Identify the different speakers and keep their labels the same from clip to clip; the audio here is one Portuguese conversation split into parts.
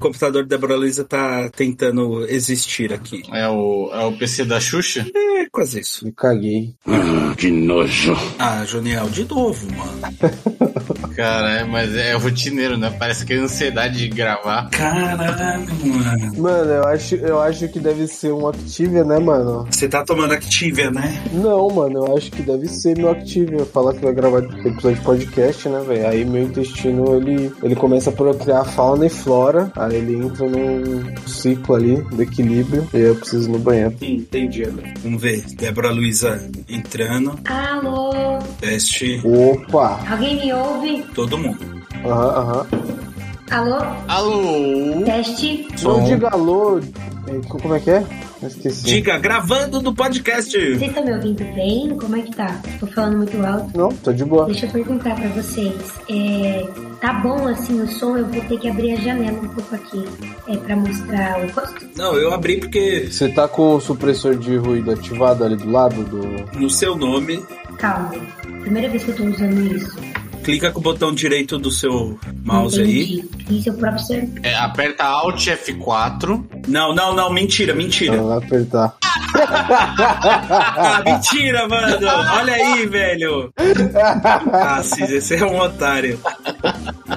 Speaker 1: O computador da Débora Luiza tá tentando existir aqui.
Speaker 2: É o, é o PC da Xuxa?
Speaker 1: É, quase isso.
Speaker 3: Me caguei.
Speaker 4: Ah, que nojo.
Speaker 1: Ah, Joniel, de novo, mano.
Speaker 2: Cara, é, mas é rotineiro, né? Parece que é ansiedade de gravar.
Speaker 1: Caralho, mano.
Speaker 3: Mano, eu acho, eu acho que deve ser um Activia, né, mano?
Speaker 1: Você tá tomando Activia, né?
Speaker 3: Não, mano, eu acho que deve ser meu Activia. Falar que vai gravar episódio de podcast, né, velho? Aí meu intestino, ele, ele começa a procriar fauna e flora. Aí ele entra num ciclo ali do equilíbrio. E eu preciso ir no banheiro.
Speaker 1: Entendi, né? Vamos ver. Débora Luiza entrando.
Speaker 5: Alô?
Speaker 1: Teste.
Speaker 3: Opa!
Speaker 5: Alguém me ouve?
Speaker 1: Todo mundo.
Speaker 3: Aham, aham.
Speaker 5: Alô?
Speaker 2: Alô?
Speaker 5: Teste?
Speaker 3: Não diga alô. É, Como é que é? Eu esqueci.
Speaker 1: Diga, gravando do podcast.
Speaker 5: Vocês estão me ouvindo bem? Como é que tá? Tô falando muito alto.
Speaker 3: Não, tô de boa.
Speaker 5: Deixa eu perguntar pra vocês. É, tá bom assim o som? Eu vou ter que abrir a janela um pouco aqui. É pra mostrar o rosto?
Speaker 1: Não, eu abri porque
Speaker 3: Você tá com o supressor de ruído ativado ali do lado do.
Speaker 1: no seu nome,
Speaker 5: Calma. Primeira vez que eu tô usando isso.
Speaker 1: Clica com o botão direito do seu mouse aí.
Speaker 5: Entendi. Isso é o próprio ser.
Speaker 2: É, aperta Alt F4.
Speaker 1: Não, não, não, mentira, mentira.
Speaker 3: Ela vai apertar.
Speaker 1: Ah, mentira, mano. Olha aí, velho. Ah, Cis, esse é um otário.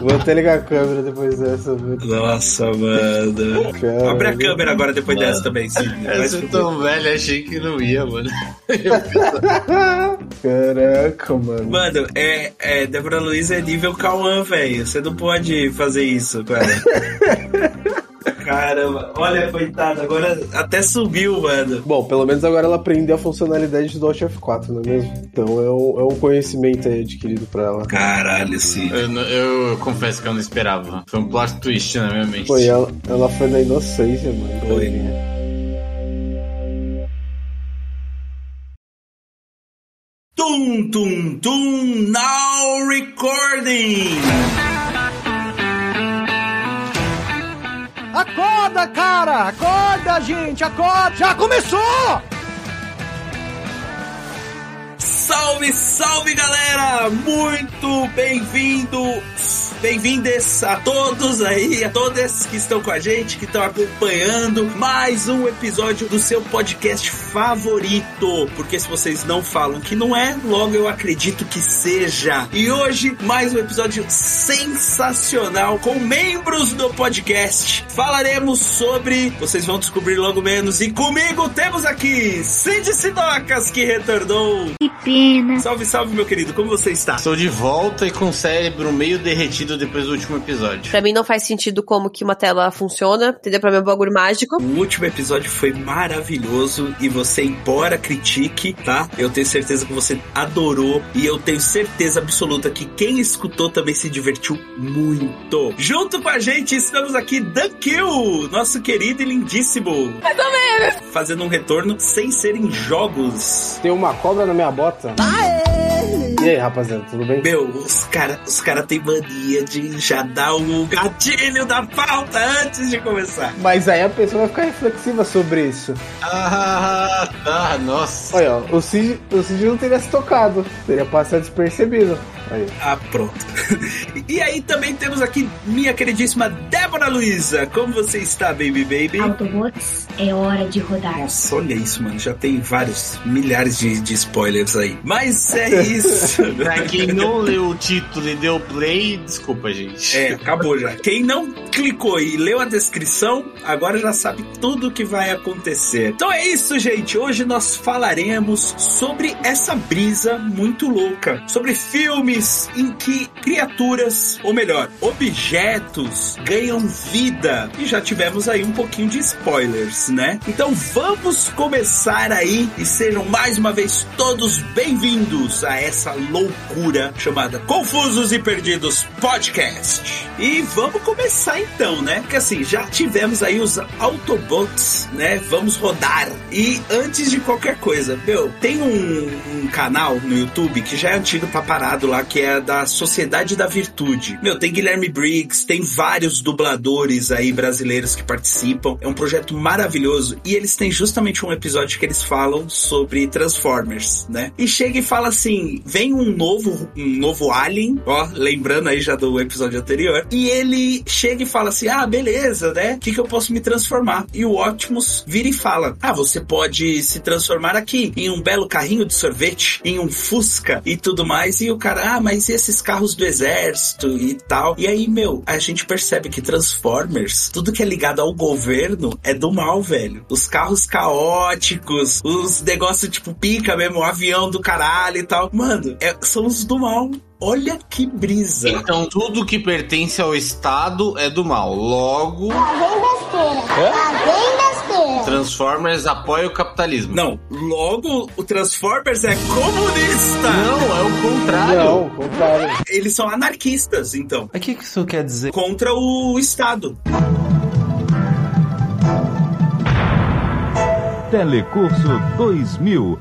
Speaker 3: Vou até ligar a câmera depois dessa, velho.
Speaker 1: Nossa, mano.
Speaker 3: Cara.
Speaker 1: Abre a câmera agora depois dessa também, sim.
Speaker 2: Eu sou tão velho, achei que não ia, mano.
Speaker 3: Caraca, mano.
Speaker 1: Mano, é, é Débora Luiza é nível Cauã, velho. Você não pode fazer isso, cara. Caramba, olha, coitado, agora até subiu, mano.
Speaker 3: Bom, pelo menos agora ela aprendeu a funcionalidade do Alt F4, não é mesmo? Então é um, é um conhecimento aí adquirido pra ela.
Speaker 1: Caralho, sim.
Speaker 2: Eu, não- eu confesso que eu não esperava. Foi um plot twist na minha mente.
Speaker 3: Foi, ela, ela foi na inocência, mano.
Speaker 1: Foi.
Speaker 3: Tadinha.
Speaker 1: Tum, tum, tum, now recording!
Speaker 6: Acorda, cara! Acorda, gente! Acorda! Já começou!
Speaker 1: Salve, salve galera! Muito bem-vindos, a todos aí, a todas que estão com a gente, que estão acompanhando mais um episódio do seu podcast favorito. Porque se vocês não falam que não é, logo eu acredito que seja. E hoje, mais um episódio sensacional com membros do podcast. Falaremos sobre, vocês vão descobrir logo menos, e comigo temos aqui Cindy Sidocas, que retornou.
Speaker 5: Que pena.
Speaker 1: Salve, salve, meu querido, como você está?
Speaker 2: Estou de volta e com o cérebro meio derretido depois do último episódio.
Speaker 7: Pra mim não faz sentido como que uma tela funciona, entendeu? Pra mim é um bagulho mágico.
Speaker 1: O último episódio foi maravilhoso e você, embora critique, tá? Eu tenho certeza que você adorou e eu tenho certeza absoluta que quem escutou também se divertiu muito. Junto com a gente estamos aqui Dan Kill, nosso querido e lindíssimo. Mais ou menos. Fazendo um retorno sem ser em jogos.
Speaker 3: Tem uma cobra na minha bota. E aí, rapaziada, tudo bem?
Speaker 1: Meu, os caras os cara têm mania de já dar o gatilho da pauta antes de começar.
Speaker 3: Mas aí a pessoa vai ficar reflexiva sobre isso.
Speaker 2: Ah, tá, nossa.
Speaker 3: Olha, ó, o Cid, o Cid não teria se tocado. Teria passado despercebido. Aí.
Speaker 1: Ah, pronto. e aí também temos aqui minha queridíssima Débora Luiza. Como você está, baby baby?
Speaker 5: Autobots, é hora de rodar.
Speaker 1: Nossa, olha isso, mano. Já tem vários milhares de, de spoilers aí. Mas é isso.
Speaker 2: Pra quem não leu o título e deu play, desculpa, gente.
Speaker 1: É, acabou já. Quem não clicou e leu a descrição, agora já sabe tudo o que vai acontecer. Então é isso, gente. Hoje nós falaremos sobre essa brisa muito louca. Sobre filmes em que criaturas, ou melhor, objetos, ganham vida. E já tivemos aí um pouquinho de spoilers, né? Então vamos começar aí e sejam mais uma vez todos bem-vindos a essa loucura chamada Confusos e Perdidos Podcast. E vamos começar então, né? Porque assim, já tivemos aí os Autobots, né? Vamos rodar. E antes de qualquer coisa, meu, tem um, um canal no YouTube que já é antigo pra parado lá, que é da Sociedade da Virtude. Meu, tem Guilherme Briggs, tem vários dubladores aí brasileiros que participam. É um projeto maravilhoso. E eles têm justamente um episódio que eles falam sobre Transformers, né? E chega e fala assim: vem um novo, um novo Alien, ó, lembrando aí já do episódio anterior, e ele chega e fala assim: ah, beleza, né? O que, que eu posso me transformar? E o Optimus vira e fala: ah, você pode se transformar aqui em um belo carrinho de sorvete, em um Fusca e tudo mais. E o cara, ah, mas e esses carros do exército e tal? E aí, meu, a gente percebe que Transformers, tudo que é ligado ao governo é do mal, velho. Os carros caóticos, os negócios tipo pica mesmo, o avião do caralho e tal. Mano, é- são os do mal. Olha que brisa.
Speaker 2: Então tudo que pertence ao Estado é do mal. Logo,
Speaker 4: Lá vem besteira. Lá vem besteira.
Speaker 2: Transformers apoia o capitalismo.
Speaker 1: Não, logo o Transformers é comunista.
Speaker 2: Não, é o contrário.
Speaker 3: Não, ao contrário.
Speaker 1: Eles são anarquistas, então,
Speaker 8: O que que isso quer dizer?
Speaker 1: contra o Estado.
Speaker 9: Telecurso 2000.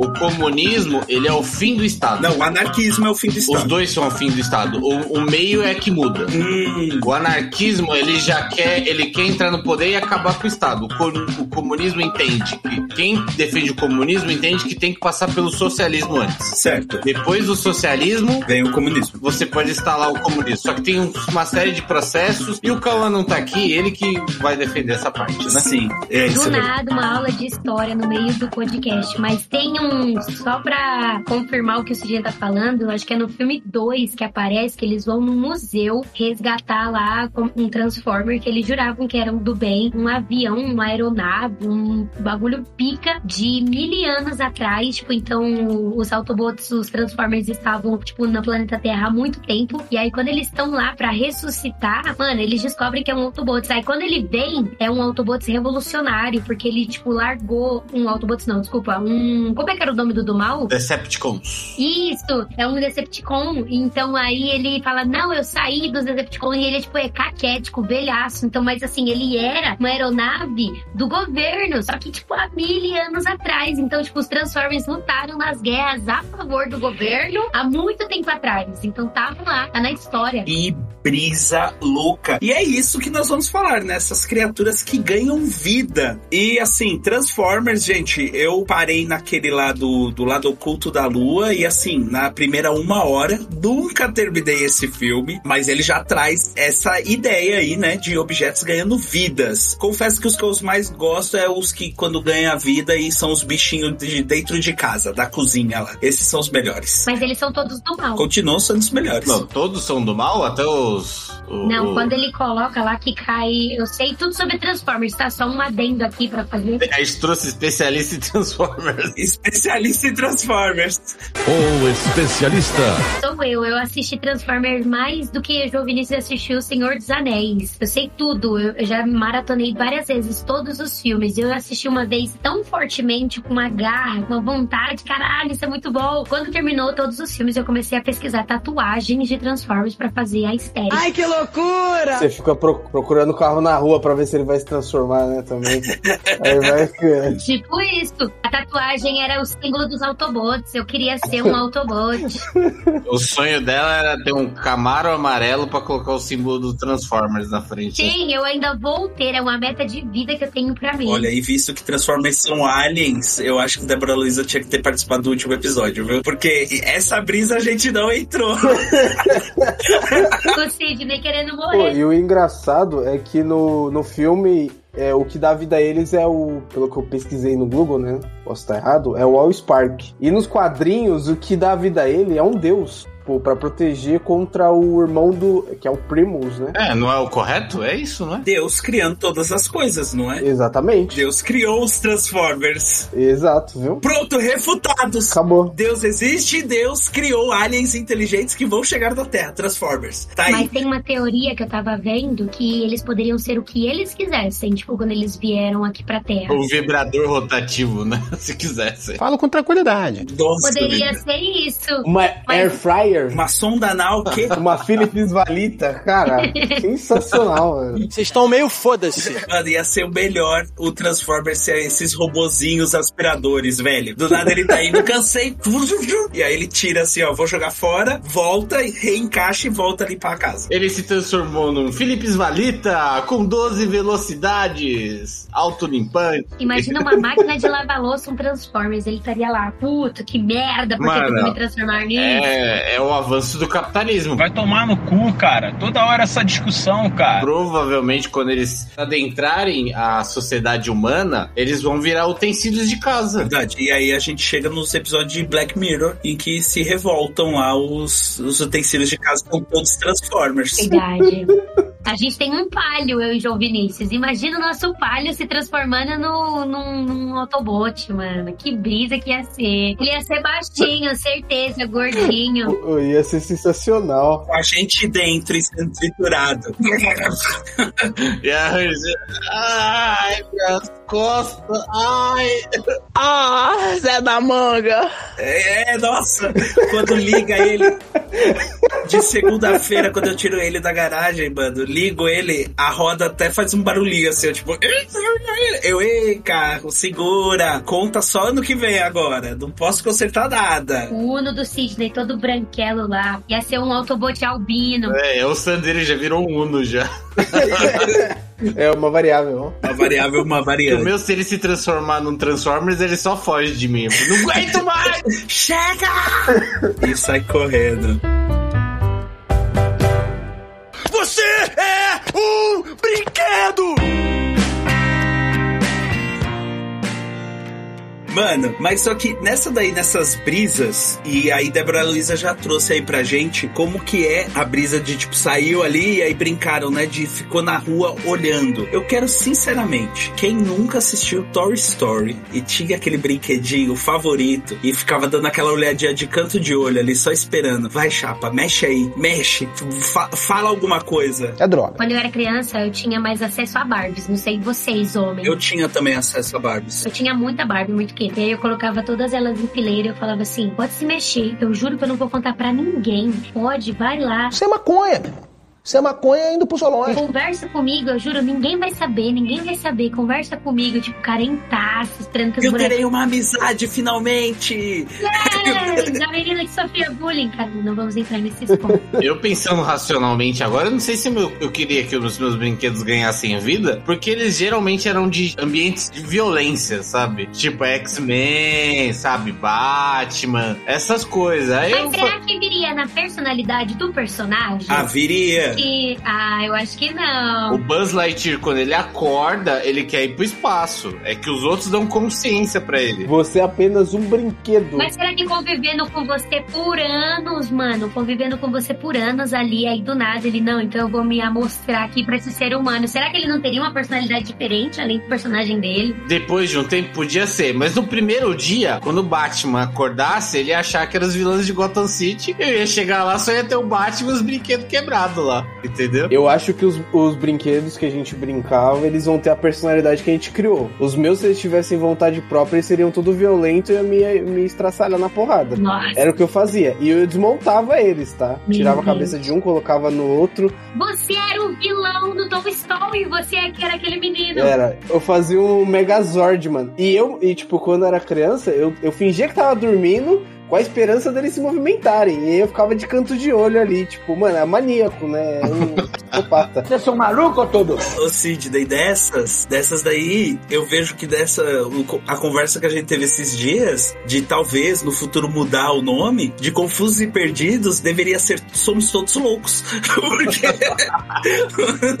Speaker 2: O comunismo, ele é o fim do Estado.
Speaker 1: Não, o anarquismo é o fim do
Speaker 2: Os
Speaker 1: Estado.
Speaker 2: dois são o fim do Estado. O, o meio é que muda.
Speaker 1: Hum,
Speaker 2: O anarquismo, ele já quer, ele quer entrar no poder e acabar com o Estado. O, o comunismo entende que quem defende o comunismo entende que tem que passar pelo socialismo antes.
Speaker 1: certo.
Speaker 2: Depois do socialismo,
Speaker 1: Vem o comunismo.
Speaker 2: você pode instalar o comunismo. Só que tem um- uma série de processos e o Cauã não tá aqui, ele que vai defender essa parte, né?
Speaker 1: Sim, é isso.
Speaker 5: Do nada, uma aula de história no meio do podcast. Mas tem um. Só pra confirmar o que o Cidinha tá falando, acho que é no filme 2 que aparece que eles vão no museu resgatar lá um Transformer que eles juravam que era um do bem, um avião, uma aeronave, um bagulho pica de mil anos atrás. Tipo, então os Autobots, os Transformers estavam, tipo, no planeta Terra há muito tempo. E aí, quando eles estão lá pra ressuscitar, mano, eles descobrem que é um Autobots. Aí, quando ele vem, é um Autobots revolucionário, porque ele, tipo, largou um Autobots, não, desculpa, um. Como é que era o nome do do mal?
Speaker 2: Decepticons.
Speaker 5: Isso, é um Decepticon. Então aí ele fala: Não, eu saí dos Decepticons e ele, tipo, é caquético, velhaço. Então, mas assim, ele era uma aeronave do governo, só que, tipo, há mil anos atrás. Então, tipo, os Transformers lutaram nas guerras a favor do governo há muito tempo atrás. Então, estavam lá, tá na história.
Speaker 1: E brisa louca. E é isso que nós vamos falar, né? Essas criaturas que ganham vida. E assim, Transformers, gente, eu parei naquele lado, do lado oculto da lua. E assim, na primeira uma hora, nunca terminei esse filme. Mas ele já traz essa ideia aí, né? De objetos ganhando vidas. Confesso que os que eu mais gosto é os que quando ganham a vida e são os bichinhos de dentro de casa, da cozinha lá. Esses são os melhores.
Speaker 5: Mas eles são todos do mal.
Speaker 1: Continuam sendo os melhores.
Speaker 2: Não, todos são do mal, até os. O-
Speaker 5: Não,
Speaker 2: o-
Speaker 5: quando ele coloca lá que cai. Eu sei tudo sobre Transformers, tá? Só um adendo aqui pra fazer.
Speaker 2: A gente trouxe especialista em Transformers.
Speaker 1: Especialista em Transformers.
Speaker 9: O especialista.
Speaker 5: Sou eu, eu assisti Transformers mais do que o João Vinícius assistiu O Senhor dos Anéis. Eu sei tudo, eu, já maratonei várias vezes todos os filmes. Eu assisti uma vez tão fortemente, com uma garra, com uma vontade, caralho, isso é muito bom. Quando terminou todos os filmes, eu comecei a pesquisar tatuagens de Transformers pra fazer a estética.
Speaker 6: Ai, que loucura!
Speaker 3: Você fica pro- procurando o carro na rua pra ver se ele vai se transformar, né? Também. Aí vai ficando.
Speaker 5: Tipo isso. A tatuagem era o símbolo dos Autobots. Eu queria ser um Autobot.
Speaker 2: O sonho dela era ter um Camaro amarelo pra colocar o símbolo do Transformers na frente.
Speaker 5: Sim, eu ainda vou ter. É uma meta de vida que eu tenho pra mim.
Speaker 1: Olha, e visto que Transformers são aliens, eu acho que Débora Luiza tinha que ter participado do último episódio, viu? Porque essa brisa a gente não entrou.
Speaker 5: O Sidney querendo
Speaker 3: Pô,
Speaker 5: morrer.
Speaker 3: e o engraçado é que no, no filme, é, o que dá vida a eles é o. Pelo que eu pesquisei no Google, né? Posso estar errado, é o All Spark. E nos quadrinhos, o que dá vida a ele é um deus. Pô, pra proteger contra o irmão do. que é o Primus, né?
Speaker 2: É, não é o correto? É isso, não é?
Speaker 1: Deus criando todas as coisas, não é?
Speaker 3: Exatamente.
Speaker 1: Deus criou os Transformers.
Speaker 3: Exato, viu?
Speaker 1: Pronto, refutados.
Speaker 3: Acabou.
Speaker 1: Deus existe e Deus criou aliens inteligentes que vão chegar na Terra, Transformers. Tá aí.
Speaker 5: Mas tem uma teoria que eu tava vendo que eles poderiam ser o que eles quisessem, tipo, quando eles vieram aqui pra Terra.
Speaker 2: O vibrador rotativo, né? Se quisesse.
Speaker 8: Falo com tranquilidade.
Speaker 1: Nossa,
Speaker 5: Poderia ser isso.
Speaker 3: Uma Air Fryer.
Speaker 1: Uma sonda anal, o quê?
Speaker 3: Uma Philips Valita. Cara, sensacional, velho.
Speaker 6: Vocês estão meio foda-se.
Speaker 1: Mano, ia ser o melhor o Transformers ser esses robozinhos aspiradores, velho. Do nada ele tá indo, cansei. E aí ele tira assim, ó, vou jogar fora, volta, e reencaixa e volta ali pra casa.
Speaker 2: Ele se transformou num Philips Valita com 12 velocidades, autolimpante.
Speaker 5: Imagina uma máquina de lavar louça, um Transformers. Ele estaria lá, puta, que merda, por que
Speaker 2: Mano,
Speaker 5: eu vou me transformar nisso?
Speaker 2: É, é o o avanço do capitalismo.
Speaker 10: Vai tomar no cu, cara. Toda hora essa discussão, cara.
Speaker 2: Provavelmente, quando eles adentrarem a sociedade humana, eles vão virar utensílios de casa.
Speaker 1: Verdade. E aí a gente chega nos episódios de Black Mirror em que se revoltam lá os, os utensílios de casa com todos Transformers.
Speaker 5: Verdade. A gente tem um palio, eu e João Vinícius. Imagina o nosso palio se transformando no, num, num Autobot, mano. Que brisa que ia ser. Ele ia ser baixinho, certeza, gordinho.
Speaker 3: Ia ser sensacional.
Speaker 1: A gente dentro e sendo triturado.
Speaker 2: e aí, ai, costas, ai.
Speaker 6: Ah, Zé da Manga.
Speaker 1: É, nossa. Quando liga ele de segunda-feira, quando eu tiro ele da garagem, mano, ligo ele, a roda até faz um barulhinho assim, eu, tipo, eu, ei, carro, segura, conta só ano que vem agora, não posso consertar nada.
Speaker 5: O Uno do Sidney, todo branquelo lá, ia ser um Autobot albino.
Speaker 2: É, o Sandero já virou um Uno já.
Speaker 3: É uma variável.
Speaker 1: Uma variável, uma variante.
Speaker 2: O meu, se ele se transformar num Transformers, ele só foge de mim. Eu não aguento mais!
Speaker 1: Chega! E sai correndo.
Speaker 6: Você é um brinquedo!
Speaker 1: Mano, mas só que nessa daí, nessas brisas, e aí Débora Luiza já trouxe aí pra gente como que é a brisa de tipo, saiu ali e aí brincaram, né? De ficou na rua olhando. Eu quero sinceramente, quem nunca assistiu Toy Story e tinha aquele brinquedinho favorito e ficava dando aquela olhadinha de canto de olho ali, só esperando. Vai, chapa, mexe aí, mexe, fa fala alguma coisa.
Speaker 3: É droga.
Speaker 5: Quando eu era criança, eu tinha mais acesso a Barbies. Não sei vocês, homens.
Speaker 1: Eu tinha também acesso a Barbies.
Speaker 5: Eu tinha muita Barbie, muito e aí eu colocava todas elas em fileira e eu falava assim: pode se mexer, eu juro que eu não vou contar pra ninguém. Pode, vai lá.
Speaker 6: Isso é maconha. Isso é maconha indo pro solões.
Speaker 5: Conversa comigo, eu juro, ninguém vai saber, ninguém vai saber. Conversa comigo, tipo, carentaço, esperando que
Speaker 1: Eu terei uma amizade, finalmente!
Speaker 5: É, a menina que sofria bullying, cara, não vamos entrar nesses pontos.
Speaker 2: Eu pensando racionalmente agora, eu não sei se eu, eu queria que os meus brinquedos ganhassem vida, porque eles geralmente eram de ambientes de violência, sabe? Tipo X-Men, sabe? Batman, essas coisas. Aí
Speaker 5: Mas
Speaker 2: eu
Speaker 5: será que viria na personalidade do personagem?
Speaker 1: Ah, viria.
Speaker 5: Que... Ah, eu acho que não.
Speaker 2: O Buzz Lightyear, quando ele acorda, ele quer ir pro espaço. É que os outros dão consciência pra ele.
Speaker 3: Você é apenas um brinquedo.
Speaker 5: Mas será que convivendo com você por anos, mano, convivendo com você por anos ali, aí do nada ele, não, então eu vou me amostrar aqui pra esse ser humano. Será que ele não teria uma personalidade diferente, além do personagem dele?
Speaker 2: Depois de um tempo podia ser, mas no primeiro dia, quando o Batman acordasse, ele ia achar que eram os vilões de Gotham City. Eu ia chegar lá, só ia ter o Batman e os brinquedos quebrados lá, entendeu?
Speaker 3: Eu acho que os, os brinquedos que a gente brincava, eles vão ter a personalidade que a gente criou. Os meus, se eles tivessem vontade própria, eles seriam tudo violento e ia me, me estraçalhar na porrada.
Speaker 5: Nossa.
Speaker 3: Era o que eu fazia. E eu desmontava eles, tá?
Speaker 5: Meu
Speaker 3: Tirava a
Speaker 5: Deus.
Speaker 3: cabeça de um, colocava no outro.
Speaker 5: Você era o vilão do Toy Story, você é que era aquele menino.
Speaker 3: Era. Eu fazia um Megazord, mano. E eu, e tipo, quando eu era criança, eu, eu fingia que tava dormindo com a esperança deles se movimentarem. E eu ficava de canto de olho ali, tipo, mano, é maníaco, né? É um psicopata.
Speaker 6: Vocês são malucos todos?
Speaker 1: Ô Sidney, dessas, dessas daí, eu vejo que dessa, a conversa que a gente teve esses dias, de talvez no futuro mudar o nome, de Confusos e Perdidos, deveria ser Somos Todos Loucos. Porque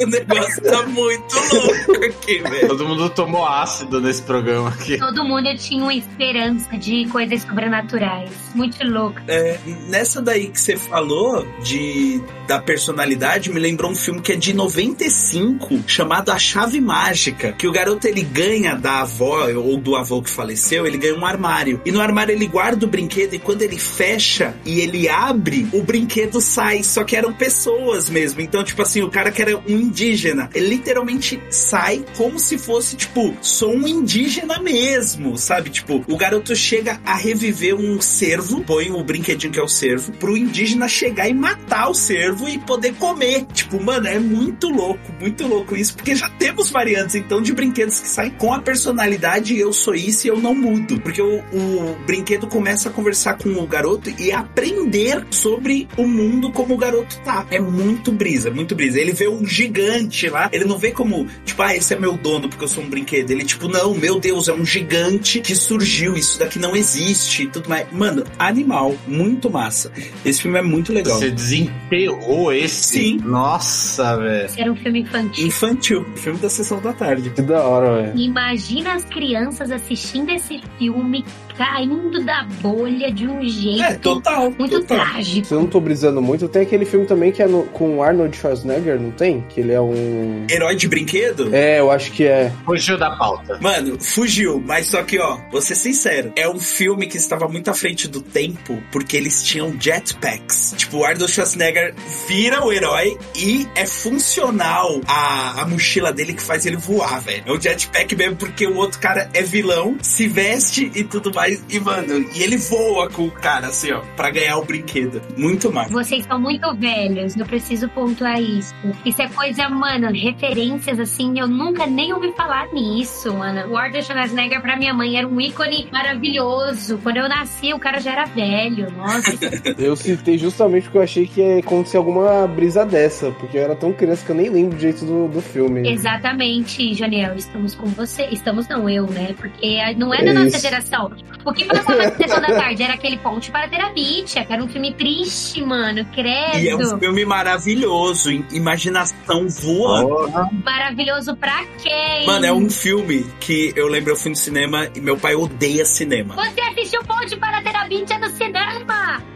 Speaker 1: o negócio tá muito louco aqui, velho.
Speaker 2: Todo mundo tomou ácido nesse programa aqui.
Speaker 5: Todo mundo tinha uma esperança de coisas sobrenaturais. Muito louco.
Speaker 1: É, nessa daí que você falou de da personalidade, me lembrou um filme que é de 95, chamado A Chave Mágica, que o garoto ele ganha da avó ou do avô que faleceu, ele ganha um armário. E no armário ele guarda o brinquedo e quando ele fecha e ele abre, o brinquedo sai, só que eram pessoas mesmo. Então, tipo assim, o cara que era um indígena, ele literalmente sai como se fosse, tipo, sou um indígena mesmo, sabe? Tipo, o garoto chega a reviver um cervo, põe o brinquedinho que é o cervo, pro indígena chegar e matar o cervo vivo e poder comer. Tipo, mano, é muito louco, muito louco isso, porque já temos variantes, então, de brinquedos que saem com a personalidade eu sou isso e eu não mudo. Porque o, o brinquedo começa a conversar com o garoto e aprender sobre o mundo como o garoto tá. É muito brisa, muito brisa. Ele vê um gigante lá, ele não vê como, tipo, ah, esse é meu dono porque eu sou um brinquedo. Ele, tipo, não, meu Deus, é um gigante que surgiu, isso daqui não existe e tudo mais. Mano, animal, muito massa. Esse filme é muito legal.
Speaker 2: Você desenterrou esse?
Speaker 1: Sim.
Speaker 2: Nossa, velho.
Speaker 5: Era um filme infantil.
Speaker 1: Infantil, filme da sessão da tarde.
Speaker 3: Que da hora, velho.
Speaker 5: Imagina as crianças assistindo esse filme caindo da bolha de um jeito
Speaker 1: É, total.
Speaker 5: muito
Speaker 1: total.
Speaker 5: trágico.
Speaker 3: Se eu não tô brisando muito, tem aquele filme também que é no- com o Arnold Schwarzenegger, não tem? Que ele é um.
Speaker 1: Herói de brinquedo?
Speaker 3: É, eu acho que é.
Speaker 2: Fugiu da pauta.
Speaker 1: Mano, fugiu, mas só que, ó, vou ser sincero, é um filme que estava muito à frente do tempo, porque eles tinham jetpacks. Tipo, o Arnold Schwarzenegger vira o herói e é funcional a, a mochila dele que faz ele voar, velho. É um jetpack mesmo, porque o outro cara é vilão, se veste e tudo mais, e, mano, e ele voa com o cara, assim, ó, pra ganhar o brinquedo. Muito massa.
Speaker 5: Vocês são muito velhos, eu preciso pontuar isso. Isso é coisa, mano, referências assim, eu nunca nem ouvi falar nisso, mano. O Arnold Schwarzenegger pra minha mãe era um ícone maravilhoso. Quando eu nasci, o cara já era velho, nossa.
Speaker 3: Eu citei justamente porque eu achei que ia acontecer alguma brisa dessa, porque eu era tão criança que eu nem lembro do jeito do, do filme.
Speaker 5: Exatamente, Janiel, estamos com você. Estamos não, eu, né? Porque não é da
Speaker 3: É
Speaker 5: nossa
Speaker 3: isso.
Speaker 5: geração. O que passava na sessão da tarde era aquele ponte para terapia, que era um filme triste, mano, credo.
Speaker 1: E é um filme maravilhoso, im- imaginação voa.
Speaker 5: Maravilhoso pra quem?
Speaker 1: Mano, é um filme que eu lembro, eu fui no cinema e meu pai odeia cinema.
Speaker 5: Você assistiu Ponte para Terabithia no cinema?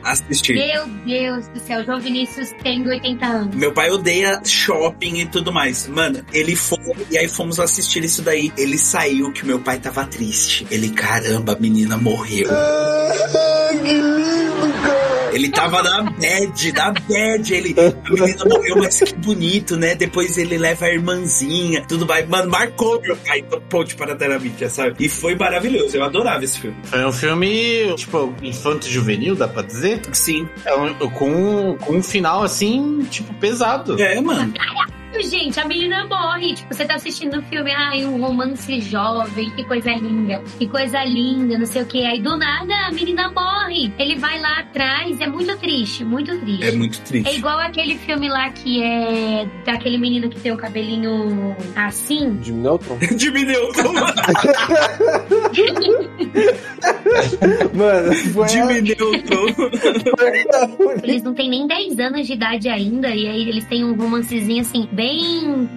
Speaker 1: Assistir.
Speaker 5: Meu Deus do céu, João Vinícius tem 80 anos.
Speaker 1: Meu pai odeia shopping e tudo mais. Mano, ele foi e aí fomos assistir isso daí. Ele saiu que meu pai tava triste. Ele, caramba, a menina morreu. Ele tava na bad, na bad. Ele, a menina morreu, mas que bonito, né? Depois ele leva a irmãzinha, tudo mais. Mano, marcou meu pai do ponte para a terapia, sabe? E foi maravilhoso. Eu adorava esse filme.
Speaker 2: Foi um filme, tipo, infanto-juvenil, dá pra dizer?
Speaker 1: Sim.
Speaker 2: É um- com, com um final, assim, tipo, pesado.
Speaker 1: É, mano.
Speaker 5: Gente, a menina morre. Tipo, você tá assistindo o filme, ai, um romance jovem, que coisa linda, que coisa linda, não sei o que. Aí do nada a menina morre. Ele vai lá atrás, é muito triste, muito triste.
Speaker 1: É muito
Speaker 5: É
Speaker 1: triste.
Speaker 5: igual aquele filme lá que é daquele menino que tem o cabelinho assim.
Speaker 3: Jim Neutron?
Speaker 1: Diminuiu.
Speaker 3: Mano, foi
Speaker 1: Diminuiu.
Speaker 5: Eles não têm nem 10 anos de idade ainda, e aí eles têm um romancezinho assim, bem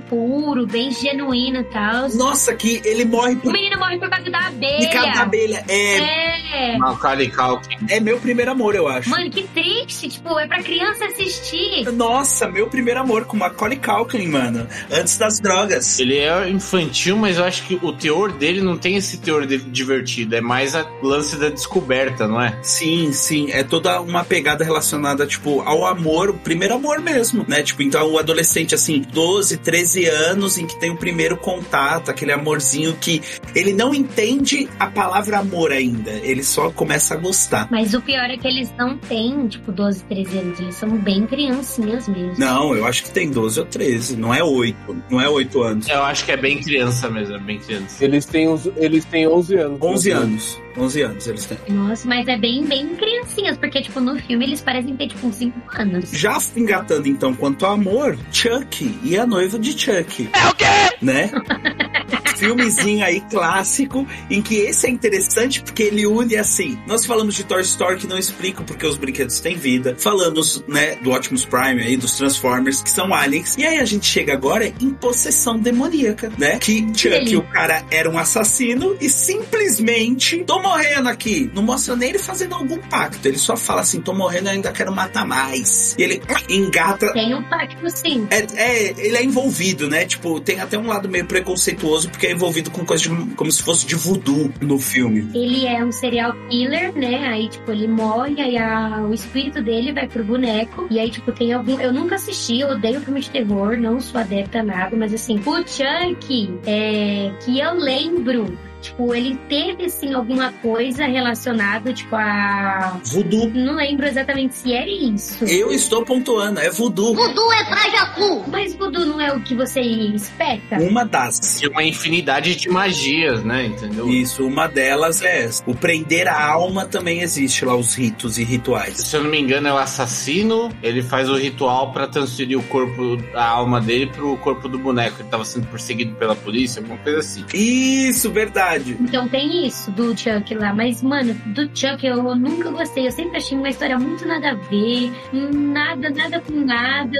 Speaker 5: puro, bem genuíno e tal.
Speaker 1: Nossa, que ele morre
Speaker 5: O
Speaker 1: por
Speaker 5: menino morre por causa da abelha.
Speaker 1: de cada abelha. É,
Speaker 5: É.
Speaker 2: Macaulay Culkin.
Speaker 1: é meu primeiro amor, eu acho.
Speaker 5: Mano, que triste. Tipo, é pra criança assistir.
Speaker 1: Nossa, meu primeiro amor com Macaulay Culkin, mano. Antes das drogas.
Speaker 2: Ele é infantil, mas eu acho que o teor dele não tem esse teor de- divertido. É mais a lance da descoberta, não é?
Speaker 1: Sim, sim. É toda uma pegada relacionada, tipo, ao amor, o primeiro amor mesmo, né? Tipo, então o adolescente, assim, 12, 13 anos, em que tem o primeiro contato, aquele amorzinho que ele não entende a palavra amor ainda. Ele só começa a gostar.
Speaker 5: Mas o pior é que eles não têm, tipo, 12, 13 anos. Eles são bem criancinhas mesmo.
Speaker 1: Não, eu acho que tem 12 ou 13, não é 8. Não é 8 anos.
Speaker 2: Eu acho que é bem criança mesmo, é bem criança.
Speaker 3: Eles têm, uns, eles têm 11 anos.
Speaker 1: 11 anos. 11 anos eles têm.
Speaker 5: Nossa, mas é bem, bem criancinhas, porque, tipo, no filme eles parecem ter, tipo, uns 5 anos.
Speaker 1: Já engatando então quanto ao amor, Chuck e a noiva de Chuck.
Speaker 6: É o quê?
Speaker 1: Né? Filmezinho aí clássico, em que esse é interessante porque ele une assim. Nós falamos de Toy Story que não explica porque os brinquedos têm vida. Falamos, né, do Optimus Prime aí, dos Transformers, que são aliens. E aí a gente chega agora em possessão demoníaca, né? Que Chuck, o cara, era um assassino e simplesmente tô morrendo aqui. Não mostra nem ele fazendo algum pacto. Ele só fala assim: tô morrendo, eu ainda quero matar mais. E ele engata
Speaker 5: Tem um pacto, sim.
Speaker 1: é, é, ele é envolvido, né? Tipo, tem até um lado meio preconceituoso, porque é envolvido com coisa de, como se fosse de voodoo no filme.
Speaker 5: Ele é um serial killer, né? Aí, tipo, ele morre, aí a- o espírito dele vai pro boneco. E aí, tipo, tem algum. Eu nunca assisti, eu odeio filme de terror, não sou adepta nada, mas assim, o Chuck, é, que eu lembro. Tipo, ele teve sim alguma coisa relacionada, tipo, a.
Speaker 1: Voodoo.
Speaker 5: Não lembro exatamente se era isso.
Speaker 1: Eu estou pontuando, é voodoo.
Speaker 4: Voodoo é pra Jacu.
Speaker 5: Mas voodoo não é o que você espeta?
Speaker 1: Uma das.
Speaker 2: Tinha uma infinidade de magias, né? Entendeu?
Speaker 1: Isso, uma delas é essa. O prender a alma também existe lá, os ritos e rituais.
Speaker 2: Se eu não me engano, é o assassino. Ele faz o ritual pra transferir o corpo, a alma dele pro corpo do boneco. Ele tava sendo perseguido pela polícia, alguma coisa assim.
Speaker 1: Isso, verdade.
Speaker 5: Então tem isso do Chuck lá. Mas, mano, do Chuck eu nunca gostei. Eu sempre achei uma história muito nada a ver. Nada, nada com nada.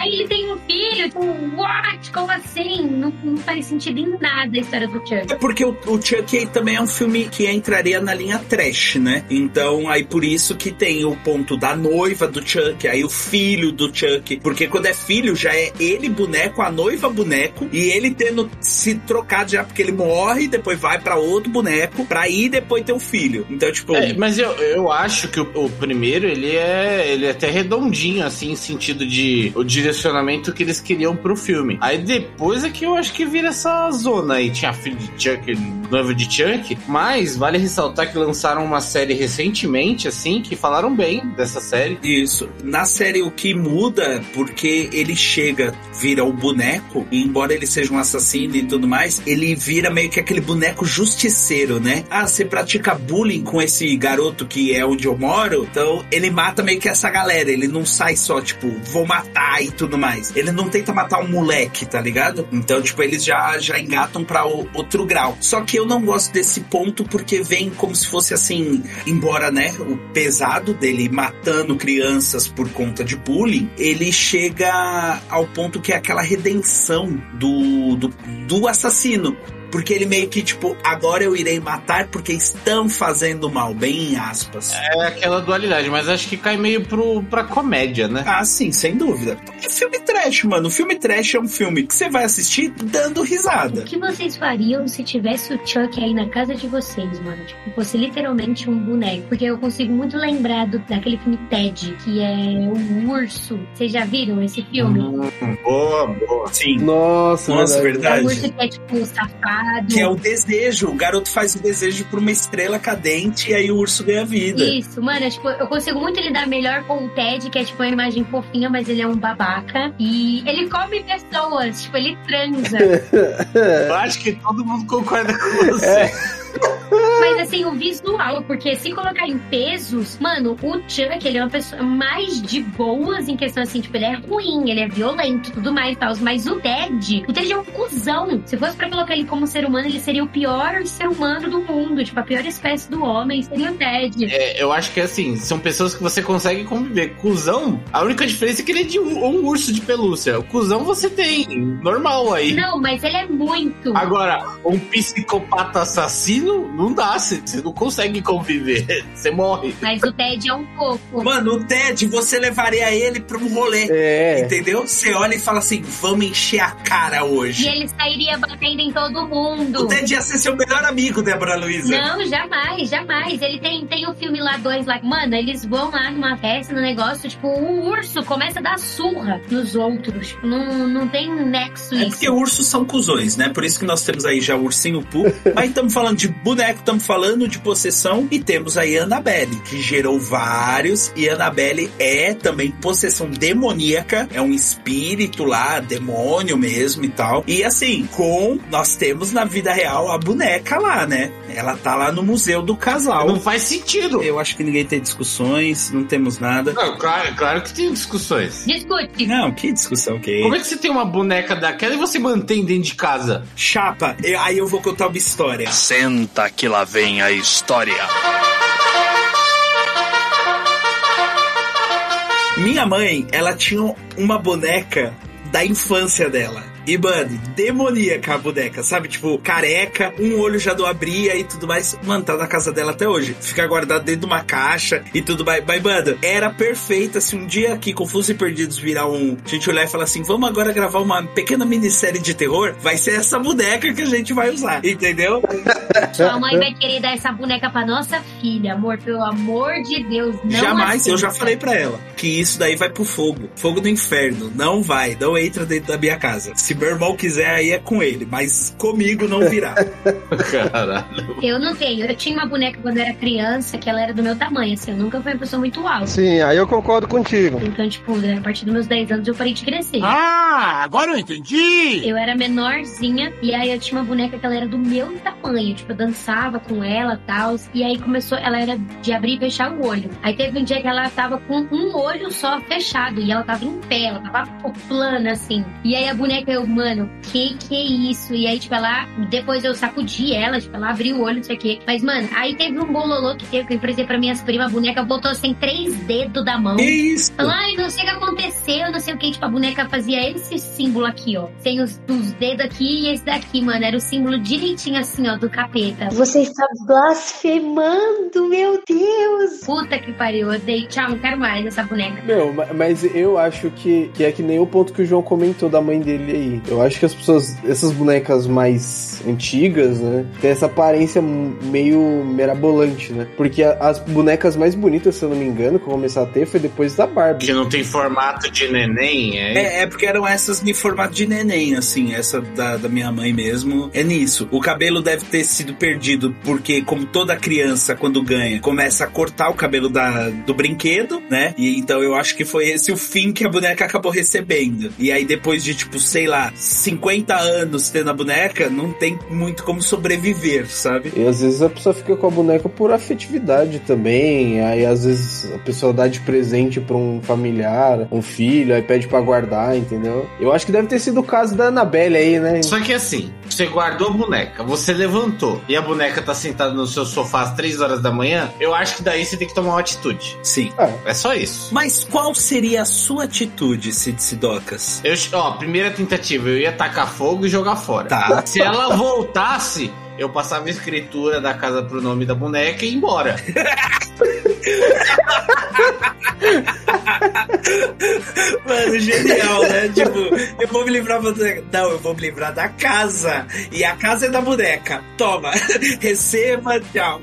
Speaker 5: Aí ele tem um filho. Tipo, what? Como assim? Não, não faz sentido em nada a história do Chuck.
Speaker 1: É porque o, o Chuck também é um filme que entraria na linha trash, né? Então, aí por isso que tem o ponto da noiva do Chuck, aí o filho do Chuck. Porque quando é filho, já é ele boneco, a noiva boneco, e ele tendo se trocado já porque ele morre, depois vai pra outro boneco, pra ir depois ter o filho. Então, tipo.
Speaker 2: É, mas eu, eu acho que o, o primeiro, ele é, ele é até redondinho, assim, em sentido de o direcionamento que eles queriam pro filme. Aí depois é que eu acho que vira essa zona aí. Tinha filho de Chuck, noivo de Chuck, mas vale ressaltar que lançaram uma série recentemente, assim, que falaram bem dessa série.
Speaker 1: Isso. Na série o que muda, porque ele chega, vira o boneco, e embora ele seja um assassino e tudo mais, ele vira meio que aquele boneco justiceiro, né? Ah, você pratica bullying com esse garoto que é onde eu moro, então ele mata meio que essa galera. Ele não sai só, tipo, vou matar e tudo mais. Ele não tenta matar um moleque, tá ligado? Então, tipo, eles já, já engatam pra o- outro grau. Só que eu não gosto desse ponto porque vem como se fosse assim, embora, né, o pesado dele matando crianças por conta de bullying, ele chega ao ponto que é aquela redenção do, do, do assassino. Porque ele meio que, tipo, agora eu irei matar porque estão fazendo mal, bem em aspas.
Speaker 2: É aquela dualidade, mas acho que cai meio pro, pra comédia, né?
Speaker 1: Ah, sim, sem dúvida. É filme trash, mano. Filme trash é um filme que você vai assistir dando risada.
Speaker 5: O que vocês fariam se tivesse o Chuck aí na casa de vocês, mano? Tipo, fosse literalmente um boneco. Porque eu consigo muito lembrar do, daquele filme Ted, que é o urso. Vocês já viram esse filme?
Speaker 2: Hum, boa, boa.
Speaker 1: Sim.
Speaker 3: Nossa,
Speaker 1: Nossa,
Speaker 3: verdade.
Speaker 5: É o
Speaker 1: verdade.
Speaker 5: urso que é tipo safado.
Speaker 1: Que é o desejo. O garoto faz o desejo por uma estrela cadente e aí o urso ganha vida.
Speaker 5: Isso, mano, é, tipo, eu consigo muito lidar melhor com o Ted, que é tipo uma imagem fofinha, mas ele é um babaca. E ele come pessoas, tipo, ele transa.
Speaker 2: Eu acho que todo mundo concorda com você.
Speaker 5: Mas assim, o visual, porque se colocar em pesos, mano, o Chuck, ele é uma pessoa mais de boas em questão assim, tipo, ele é ruim, ele é violento e tudo mais e tal. Mas o Ted, o Ted é um cuzão. Se fosse pra colocar ele como ser humano, ele seria o pior ser humano do mundo. Tipo, a pior espécie do homem seria o Ted.
Speaker 2: É, eu acho que assim, são pessoas que você consegue conviver. Cusão, a única diferença é que ele é de um, um urso de pelúcia. O cuzão você tem, normal aí.
Speaker 5: Não, mas ele é muito.
Speaker 2: Agora, um psicopata assassino, não dá, você você não consegue conviver, você morre.
Speaker 5: Mas o Ted é um pouco.
Speaker 1: Mano, o Ted, você levaria ele pra um rolê.
Speaker 3: É.
Speaker 1: Entendeu? Você olha e fala assim: vamos encher a cara
Speaker 5: E
Speaker 1: hoje.
Speaker 5: ele sairia batendo em todo mundo.
Speaker 1: O Ted ia ser seu melhor amigo, Débora Luiza.
Speaker 5: Não, jamais, jamais. Ele tem, tem o filme lá, dois lá. Mano, eles vão lá numa festa, no negócio, tipo, o urso começa a dar surra nos outros. Não, não tem nexo
Speaker 1: É
Speaker 5: isso.
Speaker 1: porque ursos são cuzões, né? Por isso que nós temos aí já o ursinho Poo. Mas estamos falando de boneco, estamos falando de possessão e temos aí a Annabelle, que gerou vários. E a Annabelle é também possessão demoníaca, é um espírito lá, demônio mesmo e tal. E assim, com nós temos na vida real a boneca lá, né? Ela tá lá no museu do casal.
Speaker 2: Não faz sentido.
Speaker 1: Eu acho que ninguém tem discussões, não temos nada.
Speaker 2: Não, claro, claro que tem discussões.
Speaker 5: Discute.
Speaker 1: Não, que discussão que é?
Speaker 2: Como é que você tem uma boneca daquela e você mantém dentro de casa?
Speaker 1: Chapa, eu- aí eu vou contar uma história.
Speaker 11: Senta que lá vem a história.
Speaker 1: Minha mãe, ela tinha uma boneca da infância dela. E, mano, demoníaca a boneca, sabe? Tipo, careca, um olho já do abria e tudo mais. Mano, tá na casa dela até hoje. Fica guardado dentro de uma caixa e tudo mais. Mas, mano, era perfeita. Se um dia aqui, Confusos e Perdidos, virar um. A gente olhar e falar assim: vamos agora gravar uma pequena minissérie de terror, vai ser essa boneca que a gente vai usar. Entendeu?
Speaker 5: Sua mãe vai querer dar essa boneca pra nossa filha, amor, pelo amor de Deus, não
Speaker 1: Jamais, eu já falei pra ela que isso daí vai pro fogo. Fogo do inferno. Não vai, não entra dentro da minha casa. Se meu irmão quiser, aí é com ele, mas comigo não virá.
Speaker 2: Caralho.
Speaker 5: Eu não tenho. Eu tinha uma boneca quando eu era criança que ela era do meu tamanho, assim. Eu nunca fui uma pessoa muito alta.
Speaker 6: Sim, aí eu concordo contigo.
Speaker 5: Então, tipo, a partir dos meus 10 anos eu parei de crescer.
Speaker 6: Ah, agora eu entendi!
Speaker 5: Eu era menorzinha e aí eu tinha uma boneca que ela era do meu tamanho. Tipo, eu dançava com ela e tal. E aí começou, ela era de abrir e fechar o olho. Aí teve um dia que ela tava com um olho só fechado e ela tava em pé, ela tava plana assim. E aí a boneca, eu, mano, que que é isso? E aí, tipo, ela, depois eu sacudi ela, tipo, ela abriu o olho, não sei o quê. Mas, mano, aí teve um bololô que teve que eu emprestei pra minhas primas, a boneca botou sem três dedos da mão.
Speaker 1: Que isso?
Speaker 5: Falou, ai, não sei o que aconteceu, não sei o que. Tipo, a boneca fazia esse símbolo aqui, ó. Tem os, os dedos aqui e esse daqui, mano. Era o símbolo direitinho assim, ó, do capeta.
Speaker 4: Você está blasfemando, meu Deus!
Speaker 5: Puta que pariu, eu dei tchau, não quero mais essa boneca.
Speaker 3: Meu, ma- mas eu acho que, que é que nem o ponto que o João comentou da mãe dele aí. Eu acho que as pessoas, essas bonecas mais antigas, né, tem essa aparência meio mirabolante, né? Porque a- as bonecas mais bonitas, se eu não me engano, que eu comecei a ter foi depois da Barbie.
Speaker 2: Que não tem formato de neném, é?
Speaker 1: É, é porque eram essas em formato de neném, assim, essa da, da minha mãe mesmo. É nisso. O cabelo deve ter sido perdido, porque, como toda criança, quando ganha, começa a cortar o cabelo da, do brinquedo, né? E então eu acho que foi esse o fim que a boneca acabou recebendo. E aí, depois de, tipo, sei lá, 50 anos tendo a boneca, não tem muito como sobreviver, sabe?
Speaker 3: E às vezes a pessoa fica com a boneca por afetividade também. Aí às vezes a pessoa dá de presente pra um familiar, um filho, aí pede pra guardar, entendeu? Eu acho que deve ter sido o caso da Annabelle aí, né?
Speaker 2: Só que assim, você guardou a boneca, você levantou e a boneca tá sentada no seu sofá às 3 horas da manhã, eu acho que daí você tem que tomar uma atitude.
Speaker 1: Sim.
Speaker 2: É só isso.
Speaker 1: Mas qual seria a sua atitude, Cid Sidocas?
Speaker 2: Eu, ó, primeira tentativa, eu ia tacar fogo e jogar fora.
Speaker 1: Tá.
Speaker 2: Se ela voltasse, eu passava a escritura da casa pro nome da boneca e ia embora.
Speaker 1: Mano, genial, né? tipo, eu vou me livrar da boneca. Não, eu vou me livrar da casa. E a casa é da boneca. Toma, receba, tchau.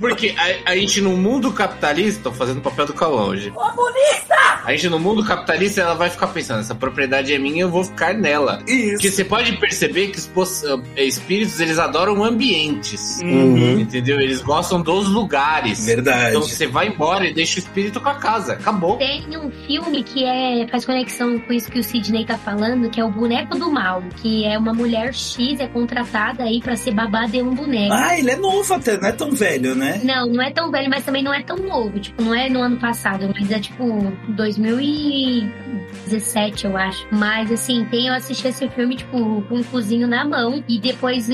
Speaker 2: Porque a, a gente no mundo capitalista, tô fazendo o papel do Calão hoje.
Speaker 4: Comunista!
Speaker 2: A gente no mundo capitalista, ela vai ficar pensando, essa propriedade é minha, eu vou ficar nela.
Speaker 1: Isso.
Speaker 2: Porque você pode perceber que os eh, espíritos, eles adoram ambientes.
Speaker 1: Uhum.
Speaker 2: Entendeu? Eles gostam dos lugares.
Speaker 1: Verdade.
Speaker 2: Então você vai embora e deixa o espírito com a casa. Acabou.
Speaker 5: Tem um filme que é faz conexão com isso que o Sidney tá falando, que é o Boneco do Mal, que é uma mulher X é contratada aí pra ser babá de um boneco.
Speaker 1: Ah, ele é novo até, não é tão velho, né?
Speaker 5: Não, não é tão velho, mas também não é tão novo. Tipo, não é no ano passado, mas é tipo 2017, eu acho. Mas assim, tem eu assisti esse filme, tipo, com um cozinho na mão. E depois,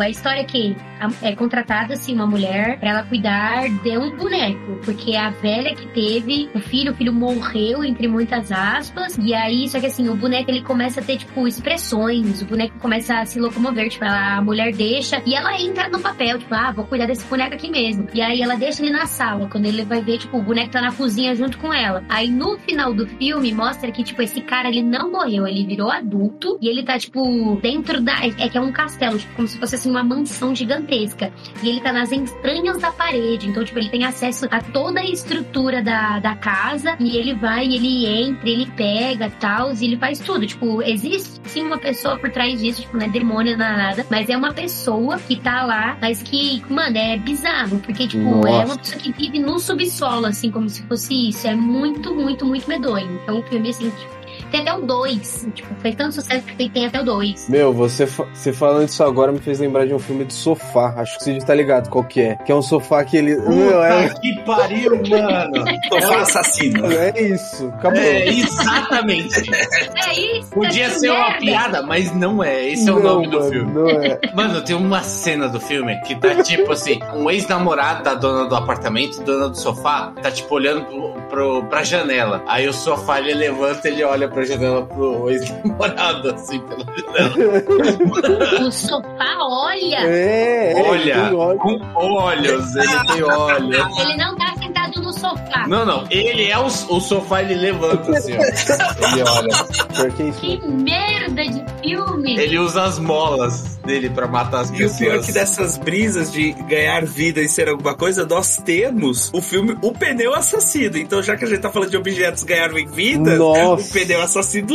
Speaker 5: a história é que é contratada assim uma mulher pra ela cuidar de um boneco. Porque a velha que teve, o filho, o filho morreu, entre muitas aspas. E aí, só que assim, o boneco ele começa a ter, tipo, expressões. O boneco começa a se locomover. Tipo, ela- a mulher deixa e ela entra no papel, tipo, ah, vou cuidar desse boneco aqui mesmo. E aí ela deixa ele na sala. Quando ele vai ver, tipo, o boneco tá na cozinha junto com ela. Aí no final do filme mostra que, tipo, esse cara ele não morreu, ele virou adulto e ele tá, tipo, dentro da. É que é um castelo, tipo, como se fosse assim, uma mansão gigantesca. E ele tá nas entranhas da parede. Então, tipo, ele tem acesso a toda a estrutura da, da casa. E ele vai, ele entra, ele pega tal, e ele faz tudo. Tipo, existe sim uma pessoa por trás disso, tipo, não é demônio, não é nada. Mas é uma pessoa que tá lá, mas que, mano, é bizarro. Porque, tipo, é
Speaker 3: Nossa.
Speaker 5: uma pessoa que vive no subsolo, assim, como se fosse isso. É muito, muito, muito medonho. Então, o filme, assim, tipo, tem até o 2. Tipo, fez tanto sucesso que tem até o 2.
Speaker 3: Meu, você, fa- você falando isso agora me fez lembrar de um filme de sofá. Acho que você tá ligado qual que é. Que é um sofá que ele. Meu, é,
Speaker 2: Puta que pariu, mano.
Speaker 1: Sofá assassino.
Speaker 3: é isso. Acabou.
Speaker 2: É, exatamente.
Speaker 5: É isso!
Speaker 2: Podia
Speaker 5: que
Speaker 2: ser uma
Speaker 5: merda.
Speaker 2: piada, mas não é. Esse é o
Speaker 3: Não,
Speaker 2: nome do
Speaker 3: mano,
Speaker 2: filme.
Speaker 3: Não é.
Speaker 2: Mano, tem uma cena do filme que tá tipo assim: um ex-namorado da dona do apartamento, dona do sofá, tá tipo olhando pro, pro, pra janela. Aí o sofá ele levanta ele olha pra janela pro ex-namorado, assim, pela janela.
Speaker 5: O sofá olha.
Speaker 3: É, é,
Speaker 2: Olha, com olhos, ele tem olhos.
Speaker 5: Ele não tá sentado no sofá.
Speaker 2: Não, não, ele é o, o sofá, ele levanta assim, ó. Ele olha.
Speaker 3: Que isso.
Speaker 5: Que merda! de filme.
Speaker 2: Ele usa as molas dele pra matar as
Speaker 1: E o
Speaker 2: pessoas.
Speaker 1: pior é que dessas brisas de ganhar vida e ser alguma coisa, nós temos o filme O Pneu Assassino. Então, já que a gente tá falando de objetos ganharem vida,
Speaker 3: Nossa.
Speaker 1: o pneu assassino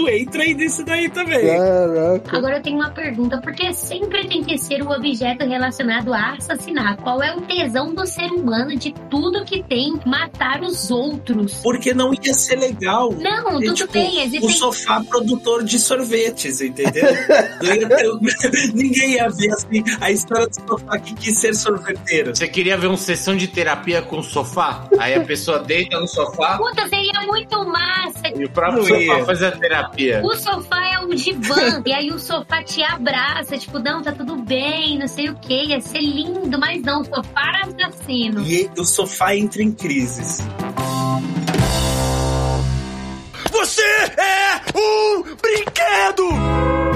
Speaker 1: entra aí nisso daí também.
Speaker 3: Caraca.
Speaker 5: Agora eu tenho uma pergunta, porque sempre tem que ser um objeto relacionado a assassinar. Qual é o tesão do ser humano de tudo que tem matar os outros?
Speaker 1: Porque não ia ser legal.
Speaker 5: Não,
Speaker 1: É,
Speaker 5: tudo
Speaker 1: tipo,
Speaker 5: bem,
Speaker 1: O sofá produtor de sorvetes, entendeu? Ter- Ninguém ia ver assim a história do sofá que quis ser sorveteiro.
Speaker 2: Você queria ver uma sessão de terapia com sofá? Aí a pessoa deita no sofá
Speaker 5: Puta, seria muito massa.
Speaker 2: e o próprio
Speaker 1: Não
Speaker 2: sofá faz a terapia.
Speaker 5: O sofá é um divã, e aí o sofá te abraça, tipo, não, tá tudo bem, não sei o que, ia ser lindo, mas não, o sofá era assassino.
Speaker 1: E o sofá entra em crises.
Speaker 6: Você é um brinquedo!